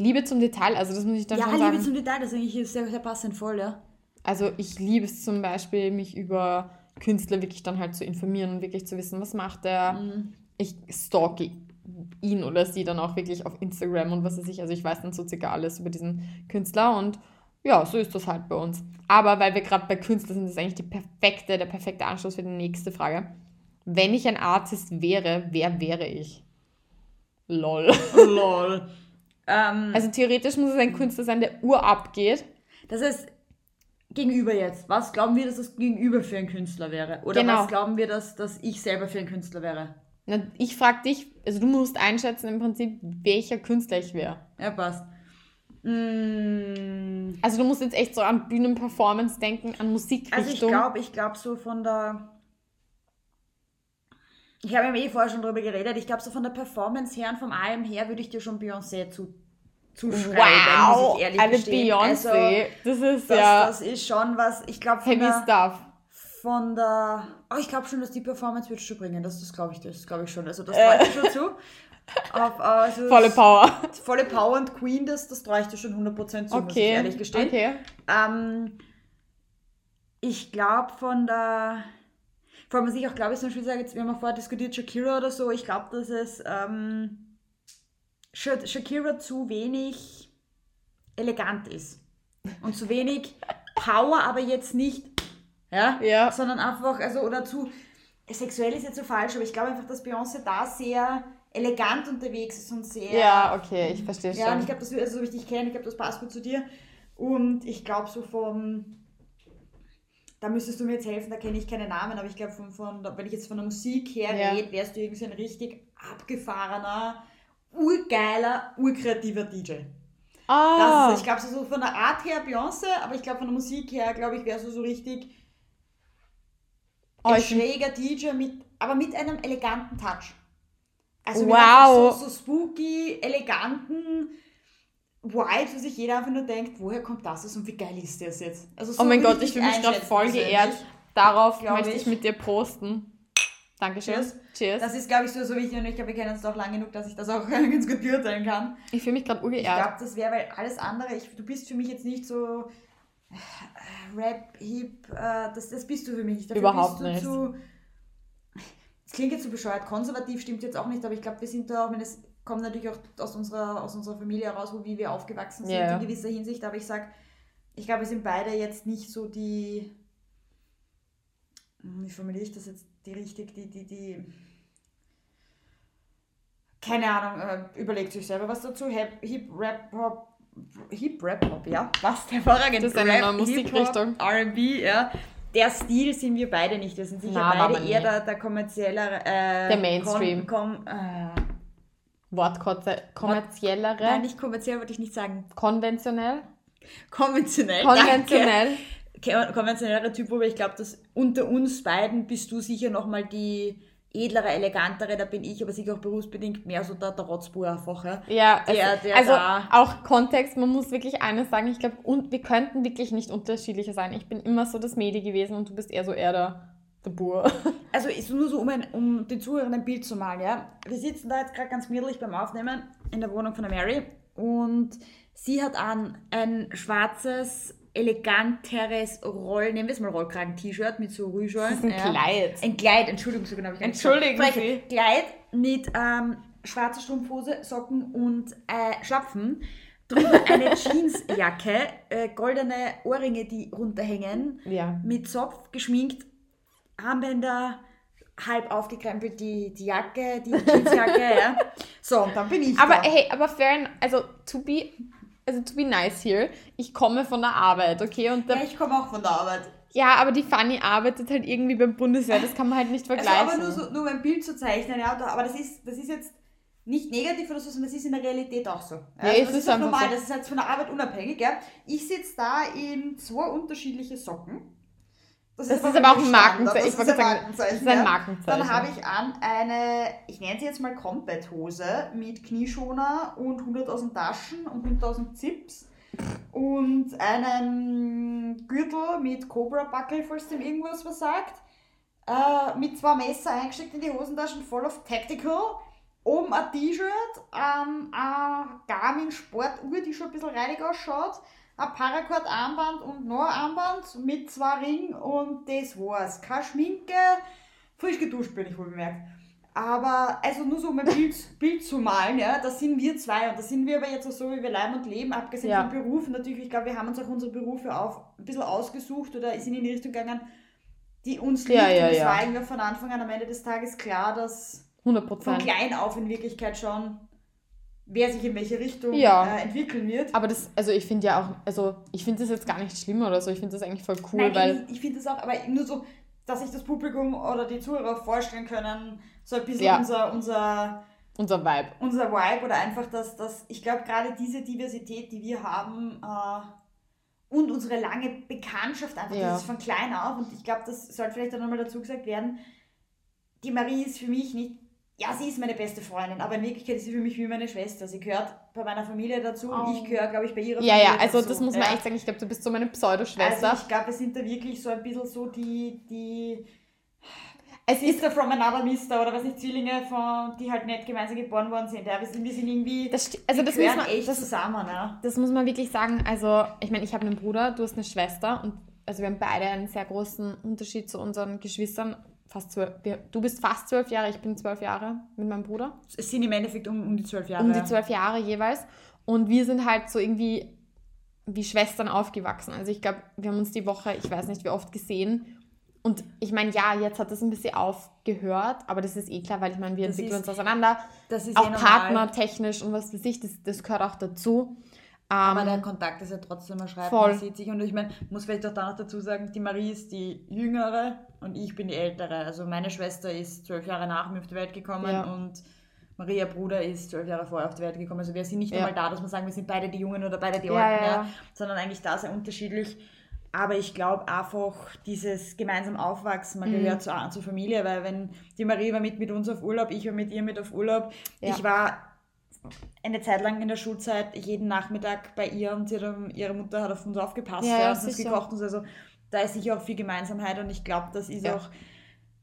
Liebe zum Detail, also das muss ich dann ja, schon Liebe sagen. zum Detail, das ist eigentlich sehr, sehr passend voll, ja. Also ich liebe es zum Beispiel, mich über Künstler wirklich dann halt zu informieren und wirklich zu wissen, was macht er. Mhm. Ich stalke ihn oder sie dann auch wirklich auf Instagram und was weiß ich. Also ich weiß dann so circa alles über diesen Künstler und ja, so ist das halt bei uns. Aber weil wir gerade bei Künstlern sind, ist eigentlich die perfekte, der perfekte Anschluss für die nächste Frage. Wenn ich ein Artist wäre, wer wäre ich? Lol. Lol. ähm, Also theoretisch muss es ein Künstler sein, der urab geht. Das heißt, gegenüber jetzt, was glauben wir, dass das Gegenüber für ein Künstler wäre? Oder Genau. was glauben wir, dass, dass ich selber für ein Künstler wäre? Ich frage dich, also du musst einschätzen im Prinzip, welcher Künstler ich wäre. Ja, passt. Mm. Also du musst jetzt echt so an Bühnenperformance denken, an Musikrichtung. Also ich glaube, ich glaube so von der... Ich habe ja eh vorher schon drüber geredet. Ich glaube so von der Performance her und vom allem her würde ich dir schon Beyoncé zu, zuschreiben, wow, muss ich ehrlich eine Beyoncé. Also, das ist das, ja... Das ist schon was, ich glaube Heavy der... Stuff. Von der... Oh, ich glaube schon, dass die Performance wird schon bringen. Das, das glaube ich, das glaube ich schon. Also das traue ich schon zu. Auf, also volle Power. Volle Power und Queen, das, das traue ich dir schon 100% zu, okay. muss ich ehrlich gestehen. Okay. Ähm, ich glaube von der, vor allem was ich auch glaube, ich zum Beispiel sage, jetzt, wir haben vorher diskutiert, Shakira oder so, ich glaube, dass es ähm, Shakira zu wenig elegant ist. Und zu wenig Power, aber jetzt nicht, ja, ja. sondern einfach, also, oder zu, sexuell ist jetzt so falsch, aber ich glaube einfach, dass Beyoncé da sehr elegant unterwegs ist und sehr. Ja, okay, ich verstehe schon. Ja, und ich glaube, das also, so wie ich dich kenne, ich glaube, das passt gut zu dir. Und ich glaube, so vom. Da müsstest du mir jetzt helfen, da kenne ich keine Namen, aber ich glaube, von, von, wenn ich jetzt von der Musik her ja. rede, wärst du irgendwie so ein richtig abgefahrener, urgeiler, urkreativer DJ. Ah. Ist, ich glaube, so von der Art her Beyoncé, aber ich glaube, von der Musik her, glaube ich, wärst du so richtig oh, ein schräger DJ, mit, aber mit einem eleganten Touch. Also wow. So, so spooky, eleganten Wild, wo sich jeder einfach nur denkt, woher kommt das und wie geil ist das jetzt? Also so oh mein Gott, ich fühle mich gerade voll geehrt. Darauf möchte ich. ich mit dir posten. Dankeschön. Cheers. Cheers. Das ist, glaube ich, so, so wichtig und ich glaube, wir kennen uns doch lang genug, dass ich das auch ganz gut beurteilen kann. Ich fühle mich gerade urgeehrt. Ich glaube, das wäre, weil alles andere, ich, du bist für mich jetzt nicht so Rap, Hip, äh, das, das bist du für mich nicht. Dafür Überhaupt nicht. Zu, das klingt jetzt so bescheuert, konservativ stimmt jetzt auch nicht, aber ich glaube, wir sind da auch, wenn es kommt natürlich auch aus unserer, aus unserer Familie heraus, wo wie wir aufgewachsen sind yeah. in gewisser Hinsicht, aber ich sage, ich glaube, wir sind beide jetzt nicht so die, hm, wie formuliere ich das jetzt, die richtig, die, die, die, keine Ahnung, äh, überlegt sich selber was dazu, Hip, Hip Rap, Hop, Hip Rap Hop, ja, was hervorragend. Das ist eine Rap, Musikrichtung. R&B, ja der Stil sind wir beide nicht. Wir sind sicher Na, beide eher der, der kommerzielle. Äh, der Mainstream. Kom, kom, äh, Wortkotze. Kommerziellere. Nein, nicht kommerziell würde ich nicht sagen. Konventionell. Konventionell. Konventionell. Danke. Konventionellerer Typ, aber ich glaube, dass unter uns beiden bist du sicher nochmal die edlere, elegantere, da bin ich aber sicher auch berufsbedingt mehr so der, der Rotzbuhr einfach. Ja, ja der, der also auch Kontext, man muss wirklich eines sagen, ich glaube, wir könnten wirklich nicht unterschiedlicher sein. Ich bin immer so das Medi gewesen und du bist eher so eher der, der Bur. Also ist nur so, um, ein, um den Zuhörern ein Bild zu malen, ja. Wir sitzen da jetzt gerade ganz gemütlich beim Aufnehmen in der Wohnung von der Mary und sie hat an ein schwarzes eleganteres Roll, nehmen wir es mal Rollkragen-T-Shirt mit so Rüscheln. Das ist ein ja. Kleid. Ein Kleid, Entschuldigung, so genau habe ich Entschuldigen Sie. Kleid mit ähm, schwarzer Strumpfhose, Socken und äh, Schlapfen. Drüber eine Jeansjacke, äh, goldene Ohrringe, die runterhängen, ja. mit Zopf geschminkt, Armbänder, halb aufgekrempelt die, die Jacke, die Jeansjacke, ja. So, und dann bin ich Aber da. hey, aber fair, also to be also to be nice here, ich komme von der Arbeit, okay? Und ja, ich komme auch von der Arbeit. Ja, aber die Fanny arbeitet halt irgendwie beim Bundeswehr, das kann man halt nicht vergleichen. Also aber nur, so, nur ein Bild zu zeichnen, ja, aber das ist, das ist jetzt nicht negativ oder so, sondern das ist in der Realität auch so. Ja, ja das ist, ist normal, so. das ist halt von der Arbeit unabhängig. Ja. Ich sitze da in zwei unterschiedliche Socken das, das ist, ist aber auch ein Markenzeichen. Ich wollte sagen, das ist ein Markenzeichen. Dann habe ich an eine, ich nenne sie jetzt mal Combat-Hose mit Knieschoner und 100.000 Taschen und 100.000 Zips und einen Gürtel mit Cobra-Backel, falls dem irgendwas was sagt. Äh, mit zwei Messer eingesteckt in die Hosentaschen, voll auf Tactical. Oben ein T-Shirt, ähm, eine Garmin Sportuhr, die schon ein bisschen reinig ausschaut ein Paracord-Armband und noch ein Armband mit zwei Ringen und das war's. Keine Schminke, frisch geduscht bin ich wohl bemerkt. Aber, also nur so um ein Bild, Bild zu malen, ja, da sind wir zwei und da sind wir aber jetzt auch so, wie wir leben und leben, abgesehen ja. von Berufen. Natürlich, ich glaube, wir haben uns auch unsere Berufe auf, ein bisschen ausgesucht oder sind in die Richtung gegangen, die uns liegt. Ja, ja, und es ja. war eigentlich von Anfang an am Ende des Tages klar, dass 100%. von klein auf in Wirklichkeit schon wer sich in welche Richtung ja. äh, entwickeln wird. Aber das, also ich finde ja auch, also ich finde das jetzt gar nicht schlimm oder so, ich finde das eigentlich voll cool, Nein, weil... Ich, ich finde das auch, aber nur so, dass sich das Publikum oder die Zuhörer vorstellen können, so ein bisschen ja. unser, unser unser Vibe. Unser Vibe oder einfach, dass, dass ich glaube, gerade diese Diversität, die wir haben äh, und unsere lange Bekanntschaft, einfach ja. das ist von klein auf und ich glaube, das sollte vielleicht auch nochmal dazu gesagt werden, die Marie ist für mich nicht ja, sie ist meine beste Freundin, aber in Wirklichkeit ist sie für mich wie meine Schwester. Sie gehört bei meiner Familie dazu und ich oh. gehöre, glaube ich, bei ihrer ja, Familie Ja, ja, also dazu. das muss man ja. echt sagen. Ich glaube, du bist so meine Pseudo-Schwester. Also ich glaube, wir sind da wirklich so ein bisschen so die, die es ist der from another Mister oder was nicht, Zwillinge, von, die halt nicht gemeinsam geboren worden sind. Ja, wir sind, wir sind irgendwie, das, also das muss man, echt das, zusammen. Ja. Das muss man wirklich sagen. Also, ich meine, ich habe einen Bruder, du hast eine Schwester und also wir haben beide einen sehr großen Unterschied zu unseren Geschwistern fast zwölf, du bist fast zwölf Jahre, ich bin zwölf Jahre mit meinem Bruder. Es sind im Endeffekt um, um die zwölf Jahre. Um die zwölf Jahre jeweils. Und wir sind halt so irgendwie wie Schwestern aufgewachsen. Also ich glaube, wir haben uns die Woche, ich weiß nicht wie oft gesehen. Und ich meine, ja, jetzt hat das ein bisschen aufgehört, aber das ist eh klar, weil ich meine, wir das entwickeln ist, uns auseinander. Das ist auch eh partnertechnisch und was weiß ich, das, das gehört auch dazu. Aber der ähm, Kontakt ist ja trotzdem, man schreibt, voll. man sieht sich. Und ich meine, muss vielleicht auch da noch dazu sagen, die Marie ist die Jüngere und ich bin die Ältere. Also meine Schwester ist zwölf Jahre nach mir auf die Welt gekommen ja. und Maria Bruder ist zwölf Jahre vorher auf die Welt gekommen. Also wir sind nicht ja. einmal da, dass wir sagen, wir sind beide die Jungen oder beide die Alten, ja, ja. sondern eigentlich da sehr unterschiedlich. Aber ich glaube einfach, dieses gemeinsam Aufwachsen, man mhm. gehört zur, zur Familie, weil wenn die Marie war mit, mit uns auf Urlaub, ich war mit ihr mit auf Urlaub, ich war eine Zeit lang in der Schulzeit jeden Nachmittag bei ihr und ihre, ihre Mutter hat auf uns aufgepasst ja, ja, und uns gekocht und so. Also da ist sicher auch viel Gemeinsamkeit und ich glaube, das ist ja. auch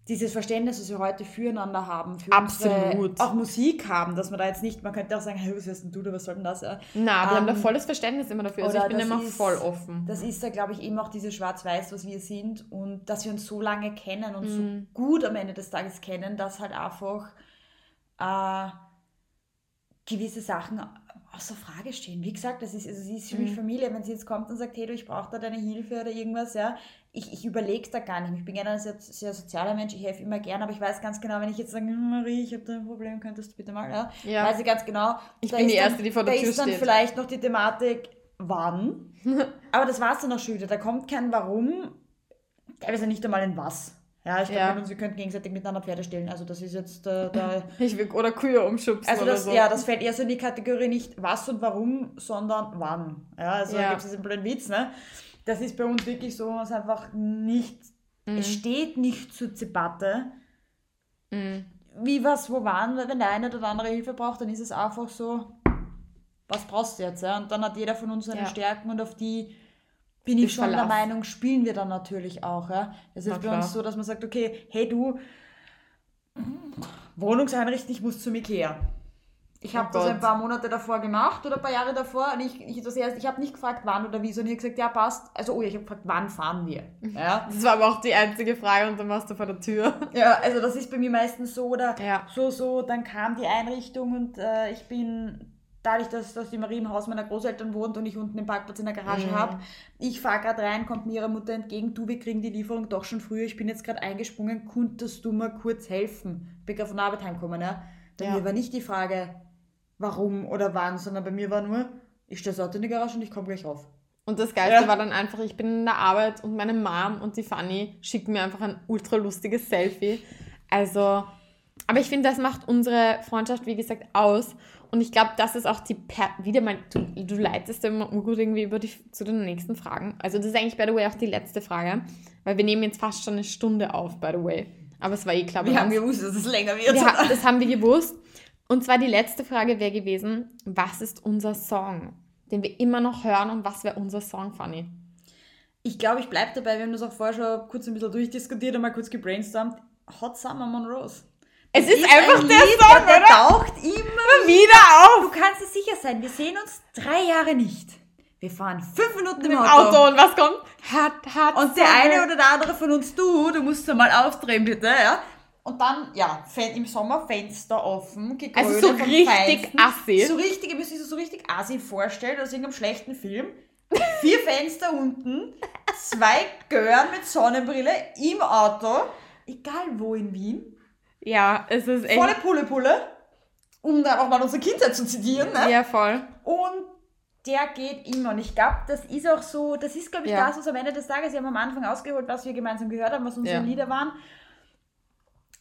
dieses Verständnis, das wir heute füreinander haben, für Absolut. auch Musik haben, dass man da jetzt nicht, man könnte auch sagen, hey, was hast denn du oder was soll denn das? Ja? Na, wir um, haben da ähm, volles Verständnis immer dafür. Also ich bin immer ist, voll offen. Das ist da, glaube ich, eben auch dieses Schwarz-Weiß, was wir sind und dass wir uns so lange kennen und mm. so mhm. gut am Ende des Tages kennen, dass halt einfach äh, gewisse Sachen außer Frage stehen. Wie gesagt, das ist, also sie ist für mhm. mich Familie. Wenn sie jetzt kommt und sagt, hey du, ich brauche da deine Hilfe oder irgendwas, ja, ich, ich überlege da gar nicht. Ich bin gerne ein sehr, sehr sozialer Mensch, ich helfe immer gerne, aber ich weiß ganz genau, wenn ich jetzt sage, hm, Marie, ich habe da ein Problem, könntest du bitte mal, ja, ja. weiß ich ganz genau. Ich bin die Erste, die vor der Tür steht. Da ist dann vielleicht noch die Thematik, wann, aber das war es dann auch schon wieder. Da kommt kein Warum, teilweise nicht einmal ein Was. Ja, ich glaube, ja. wir könnten gegenseitig miteinander Pferde stellen. Also das ist jetzt äh, da. ich will, oder Kühe umschubsen. Also das, so. ja, das fällt eher so in die Kategorie nicht was und warum, sondern wann. Ja, also ja. da gibt es diesen blöden Witz, ne? Das ist bei uns wirklich so, es einfach nicht, mhm. es steht nicht zur Debatte. Mhm. Wie was, wo wann, wenn der eine oder andere Hilfe braucht, dann ist es einfach so, was brauchst du jetzt? Ja? Und dann hat jeder von uns seine ja. Stärken und auf die bin ich schon Verlass. der Meinung, spielen wir dann natürlich auch. Ja? Es ist bei uns so, dass man sagt, okay, hey du, Wohnungseinrichten, ich muss zum Ikea. Ich habe oh das ein paar Monate davor gemacht oder ein paar Jahre davor und ich, ich, ich habe nicht gefragt, wann oder wie, sondern ich habe gesagt, ja, passt. Also, oh, ich habe gefragt, wann fahren wir? Ja. Das war aber auch die einzige Frage und dann warst du vor der Tür. Ja, also das ist bei mir meistens so oder ja. so, so, dann kam die Einrichtung und äh, ich bin dadurch, dass, dass die Marie im Haus meiner Großeltern wohnt und ich unten den Parkplatz in der Garage mhm. habe, ich fahre gerade rein, kommt mir ihre Mutter entgegen, du, wir kriegen die Lieferung doch schon früher, ich bin jetzt gerade eingesprungen, könntest du mir kurz helfen? Ich bin gerade von der Arbeit heimgekommen, ja? Bei ja. mir war nicht die Frage, warum oder wann, sondern bei mir war nur, ich stehe Auto in die Garage und ich komme gleich rauf. Und das Geilste ja. war dann einfach, ich bin in der Arbeit und meine Mom und die Fanny schicken mir einfach ein ultra lustiges Selfie. Also, aber ich finde, das macht unsere Freundschaft, wie gesagt, aus. Und ich glaube, das ist auch die, per wieder mal, du, du leitest immer gut irgendwie über die, zu den nächsten Fragen. Also das ist eigentlich, by the way, auch die letzte Frage, weil wir nehmen jetzt fast schon eine Stunde auf, by the way. Aber es war eh klar. Wir haben gewusst, dass es länger wird. Ja, das haben wir gewusst. Und zwar die letzte Frage wäre gewesen, was ist unser Song, den wir immer noch hören und was wäre unser Song, Fanny? Ich glaube, ich bleibe dabei, wir haben das auch vorher schon kurz ein bisschen durchdiskutiert und mal kurz gebrainstormt. Hot Summer Monrose. Es, es ist, einfach ein der Lied, Song, der, der taucht immer wieder auf. Du kannst dir sicher sein, wir sehen uns drei Jahre nicht. Wir fahren fünf Minuten im, Im Auto. Auto. und was kommt? Hat, hat. Und der eine oder der andere von uns, du, du musst mal aufdrehen, bitte, ja? Und dann, ja, im Sommer Fenster offen, gegrölt Also so richtig Feinsten. assi. So richtig, ihr müsst euch so richtig assi vorstellen, aus irgendeinem schlechten Film. Vier Fenster unten, zwei Gören mit Sonnenbrille im Auto, egal wo in Wien. Ja, es ist echt. Volle Pulle Pulle, um dann auch mal unsere Kindheit zu zitieren. Ne? Ja, voll. Und der geht immer. Und ich glaube, das ist auch so, das ist, glaube ich, ja. das, was am Ende des Tages, wir haben am Anfang ausgeholt, was wir gemeinsam gehört haben, was unsere ja. Lieder waren.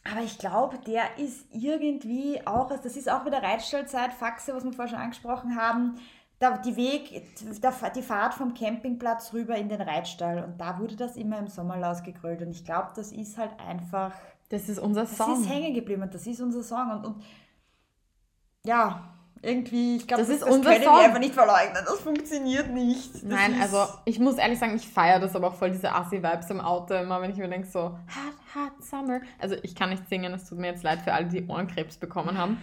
Aber ich glaube, der ist irgendwie auch, also das ist auch wieder Reitstellzeit, Faxe, was wir vorher schon angesprochen haben. Da, die Weg, die Fahrt vom Campingplatz rüber in den Reitstall und da wurde das immer im Sommer ausgegrölt und ich glaube, das ist halt einfach. Das ist unser Song. Das ist hängen geblieben und das ist unser Song und, und ja, irgendwie, ich glaube, das, das, ist das unser können Song. wir einfach nicht verleugnen. Das funktioniert nicht. Das Nein, also ich muss ehrlich sagen, ich feiere das aber auch voll, diese Assi-Vibes im Auto immer, wenn ich mir denke so, hot, hot summer. Also ich kann nicht singen, es tut mir jetzt leid für alle, die Ohrenkrebs bekommen haben.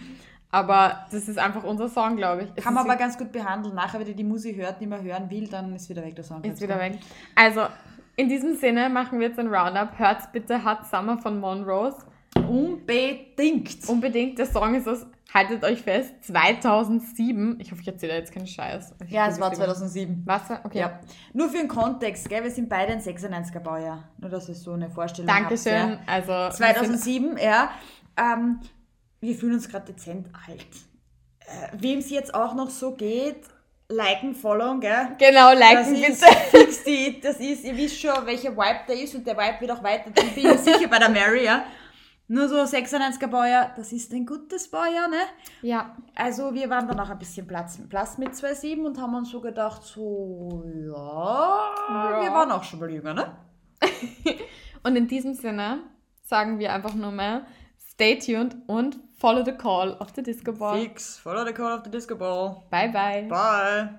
Aber das ist einfach unser Song, glaube ich. Es Kann man aber ganz gut behandeln. Nachher, wenn ihr die Musik hört, die man hören will, dann ist wieder weg der Song. Ist wieder weg. Also, in diesem Sinne machen wir jetzt ein Roundup. Hört bitte Hot Summer von Monrose. Unbedingt. Unbedingt. Der Song ist aus, haltet euch fest, 2007. Ich hoffe, ich erzähle jetzt keinen Scheiß. Ich Ja, es war gucke es 2007. immer. Was? Okay. Ja. Nur für den Kontext, gell? wir sind beide ein 96er Baujahr. Nur, dass ihr so eine Vorstellung Dankeschön. habt. Also, Ja. wir sind- 2007, ja. Ähm, wir fühlen uns gerade dezent alt. Äh, Wem es jetzt auch noch so geht, liken, followen, gell? Genau, Das liken ist bitte. fix die, das ist, ihr wisst schon, welcher Vibe der ist und der Vibe wird auch weiter. Ich bin mir sicher bei der Mary, ja. Nur so 96er Baujahr, das ist ein gutes Baujahr, ne? Ja. Also wir waren dann auch ein bisschen Platz, Platz mit 2,7 und haben uns so gedacht, so, ja, Ja. wir waren auch schon mal jünger, ne? Und in diesem Sinne sagen wir einfach nur mal, stay tuned und follow the call of the Disco Ball. Fix, follow the call of the disco ball. Bye, bye. Bye.